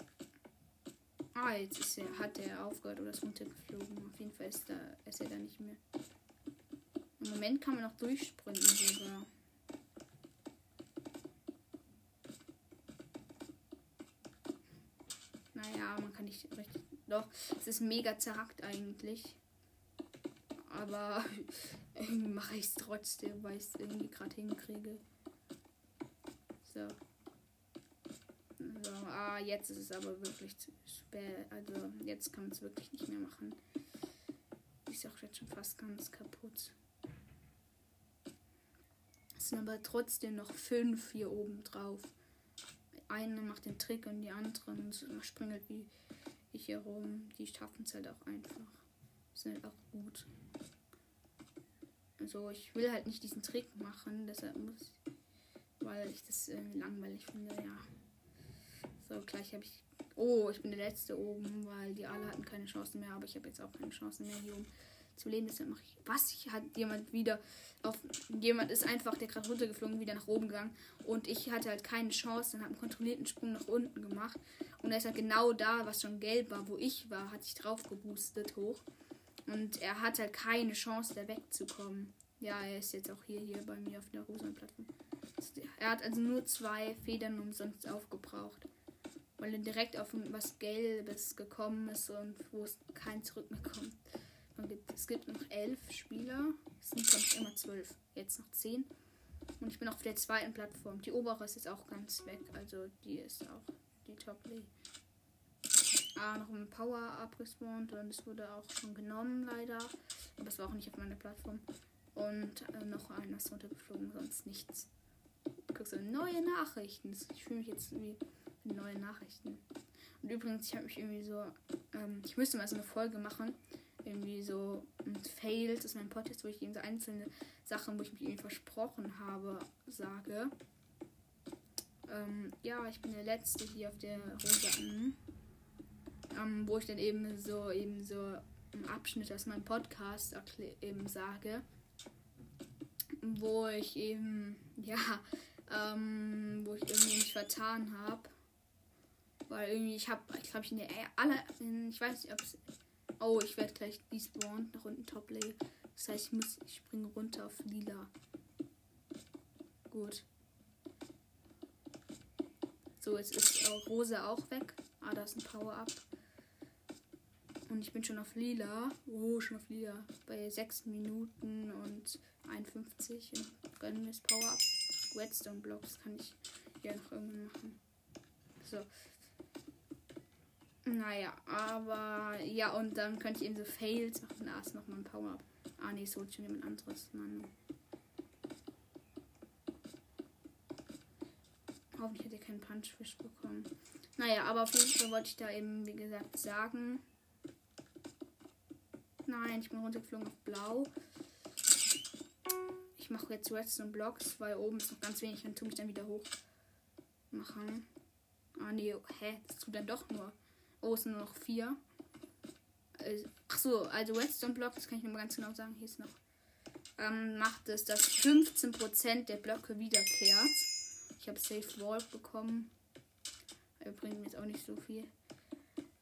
Ah, jetzt ist er, hat er aufgehört oder ist runtergeflogen. Auf jeden Fall ist, da, ist er da nicht mehr. Im Moment kann man noch durchspringen sogar. Naja, man kann nicht richtig. Doch, es ist mega zerhackt eigentlich. Aber (laughs) irgendwie mache ich es trotzdem, weil ich es irgendwie gerade hinkriege. So. So, ah, jetzt ist es aber wirklich zu spät. Also, jetzt kann man es wirklich nicht mehr machen. Ist auch jetzt schon fast ganz kaputt. Es sind aber trotzdem noch fünf hier oben drauf eine macht den Trick und die anderen springen halt wie ich herum. Die schaffen es halt auch einfach. Sind halt auch gut. Also ich will halt nicht diesen Trick machen, deshalb muss weil ich das äh, langweilig finde, ja. So, gleich habe ich. Oh, ich bin der letzte oben, weil die alle hatten keine Chancen mehr, aber ich habe jetzt auch keine Chancen mehr hier oben zu leben. Deshalb mache ich. Was? Ich hat jemand wieder auf. Jemand ist einfach, der gerade runtergeflogen, wieder nach oben gegangen. Und ich hatte halt keine Chance. Dann habe einen kontrollierten Sprung nach unten gemacht. Und er ist halt genau da, was schon gelb war, wo ich war, hat sich drauf geboostet hoch. Und er hat halt keine Chance, da wegzukommen. Ja, er ist jetzt auch hier, hier bei mir auf der Rosenplattform. Er hat also nur zwei Federn umsonst aufgebraucht. Weil er direkt auf was Gelbes gekommen ist und wo es kein Zurück mehr kommt gibt, es gibt noch elf Spieler. Es sind glaube immer zwölf. Jetzt noch zehn. Und ich bin auf der zweiten Plattform. Die obere ist jetzt auch ganz weg. Also die ist auch die Top League. Ah, noch ein Power-Up gespawnt und es wurde auch schon genommen, leider. Aber es war auch nicht auf meiner Plattform. Und äh, noch einer ist runtergeflogen, sonst nichts. Du, neue Nachrichten. Ich fühle mich jetzt wie neue Nachrichten. Und übrigens, ich habe mich irgendwie so. Ähm, ich müsste mal so eine Folge machen irgendwie so Fails, ist mein Podcast, wo ich eben so einzelne Sachen, wo ich mich irgendwie versprochen habe, sage. Ähm, ja, ich bin der Letzte hier auf der Rosa ähm, wo ich dann eben so eben so einen Abschnitt aus meinem Podcast eben sage, wo ich eben (laughs) ja ähm, wo ich irgendwie mich vertan habe, weil irgendwie ich habe ich glaube ich in der aller ich weiß nicht ob es Oh, ich werde gleich despawned nach unten Top Lane. Das heißt, ich muss, ich springe runter auf lila. Gut. So, jetzt ist auch Rosa auch weg. Ah, da ist ein Power-Up. Und ich bin schon auf lila. Oh, schon auf lila. Bei 6 Minuten und 51. Und gönnen wir das Power-Up. Redstone Blocks kann ich ja noch irgendwann machen. So, naja, aber ja, und dann könnte ich eben so Fails machen. Da ist nochmal ein Power-Up. Ah, nee, so schon jemand anderes. Mann. Hoffentlich hat er keinen Punchfish bekommen. Naja, aber auf jeden Fall wollte ich da eben, wie gesagt, sagen. Nein, ich bin runtergeflogen auf Blau. Ich mache jetzt Redstone Blocks, weil oben ist noch ganz wenig und tue mich dann wieder hoch machen. Ah, nee, hä? Das tut dann doch nur Oh, es sind noch vier. Äh, ach so, also Redstone Block, das kann ich nur ganz genau sagen. Hier ist noch. Ähm, macht es, dass 15% der Blöcke wiederkehrt. Ich habe Safe Wall bekommen. Er bringt mir jetzt auch nicht so viel.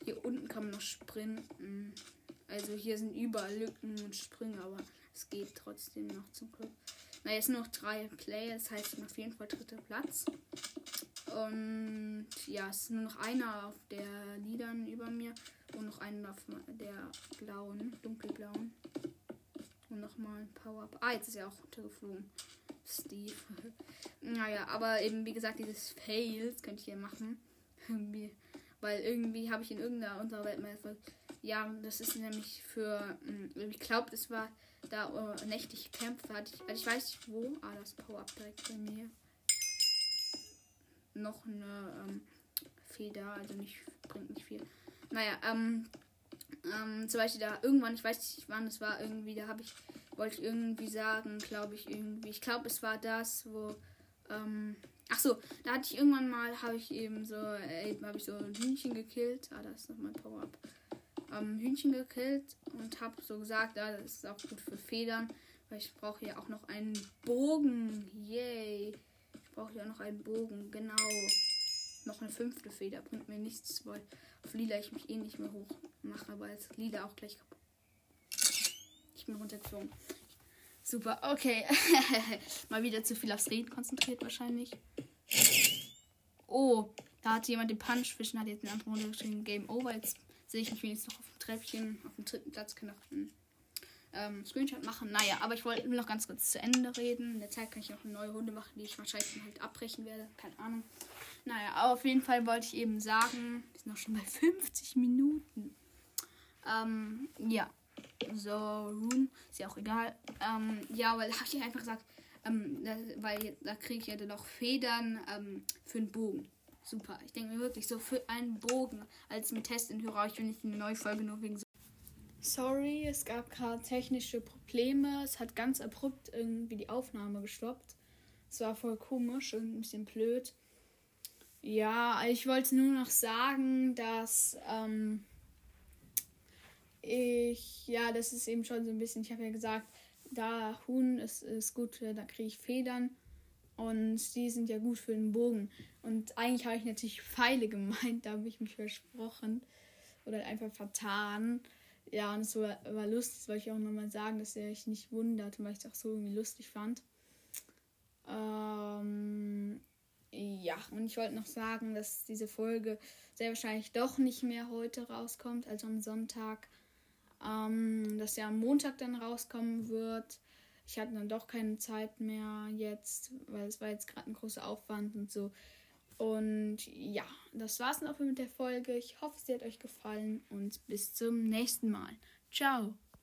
Hier unten kann man noch sprinten. Also hier sind überall Lücken und Sprünge, aber es geht trotzdem noch zum Glück. Na, jetzt nur noch drei Player, das heißt auf jeden Fall dritter Platz. Und ja, es ist nur noch einer auf der Liedern über mir und noch einer auf der blauen, dunkelblauen. Und nochmal ein Power-Up. Ah, jetzt ist er auch runtergeflogen. Steve. (laughs) naja, aber eben wie gesagt, dieses Fails könnte ich hier machen. (laughs) Weil irgendwie habe ich in irgendeiner Unterwelt mal Ja, das ist nämlich für. Hm, ich glaube, das war da uh, nächtliche Kämpfe. Hatte ich, also ich weiß nicht wo. Ah, das Power-Up direkt bei mir noch eine ähm, Feder, also nicht bringt nicht viel. Naja, ähm, Ähm, zum Beispiel da irgendwann, ich weiß nicht wann es war, irgendwie, da habe ich, wollte ich irgendwie sagen, glaube ich, irgendwie. Ich glaube, es war das, wo. Ähm, ach so, da hatte ich irgendwann mal, habe ich eben so, äh, eben habe ich so ein Hühnchen gekillt. Ah, da ist noch mein Power-Up. Ähm, Hühnchen gekillt und habe so gesagt, ja, das ist auch gut für Federn, weil ich brauche ja auch noch einen Bogen. Yay. Brauche ja noch einen Bogen, genau. Noch eine fünfte Feder bringt mir nichts, weil auf Lila ich mich eh nicht mehr hoch mache, aber jetzt Lila auch gleich kaputt. Ich bin runtergeflogen. Super, okay. (laughs) Mal wieder zu viel aufs Reden konzentriert wahrscheinlich. Oh, da hat jemand den Punch fischen, hat jetzt einen anderen runtergeschrieben. Game over. Jetzt sehe ich mich wenigstens noch auf dem Treppchen, auf dem dritten Platz, einen ähm, Screenshot machen. Naja, aber ich wollte noch ganz kurz zu Ende reden. In der Zeit kann ich noch eine neue Runde machen, die ich wahrscheinlich halt abbrechen werde. Keine Ahnung. Naja, aber auf jeden Fall wollte ich eben sagen, wir sind noch schon bei 50 Minuten. Ähm, ja. So, Rune, ist ja auch egal. Ähm, ja, weil da habe ich einfach gesagt, ähm, da, weil da kriege ich ja dann noch Federn ähm, für einen Bogen. Super. Ich denke mir wirklich so für einen Bogen als mit Test in Hörer. Ich will nicht eine neue Folge nur wegen so. Sorry, es gab gerade technische Probleme. Es hat ganz abrupt irgendwie die Aufnahme gestoppt. Es war voll komisch und ein bisschen blöd. Ja, ich wollte nur noch sagen, dass ähm, ich, ja, das ist eben schon so ein bisschen, ich habe ja gesagt, da Huhn ist, ist gut, da kriege ich Federn und die sind ja gut für den Bogen. Und eigentlich habe ich natürlich Pfeile (laughs) gemeint, da habe ich mich versprochen oder einfach vertan. Ja, und es war, war lustig, das wollte ich auch nochmal sagen, dass ihr euch nicht wundert, weil ich es auch so irgendwie lustig fand. Ähm, ja, und ich wollte noch sagen, dass diese Folge sehr wahrscheinlich doch nicht mehr heute rauskommt, also am Sonntag. Ähm, dass ja am Montag dann rauskommen wird. Ich hatte dann doch keine Zeit mehr jetzt, weil es war jetzt gerade ein großer Aufwand und so. Und ja, das war's dann auch mit der Folge. Ich hoffe, sie hat euch gefallen und bis zum nächsten Mal. Ciao.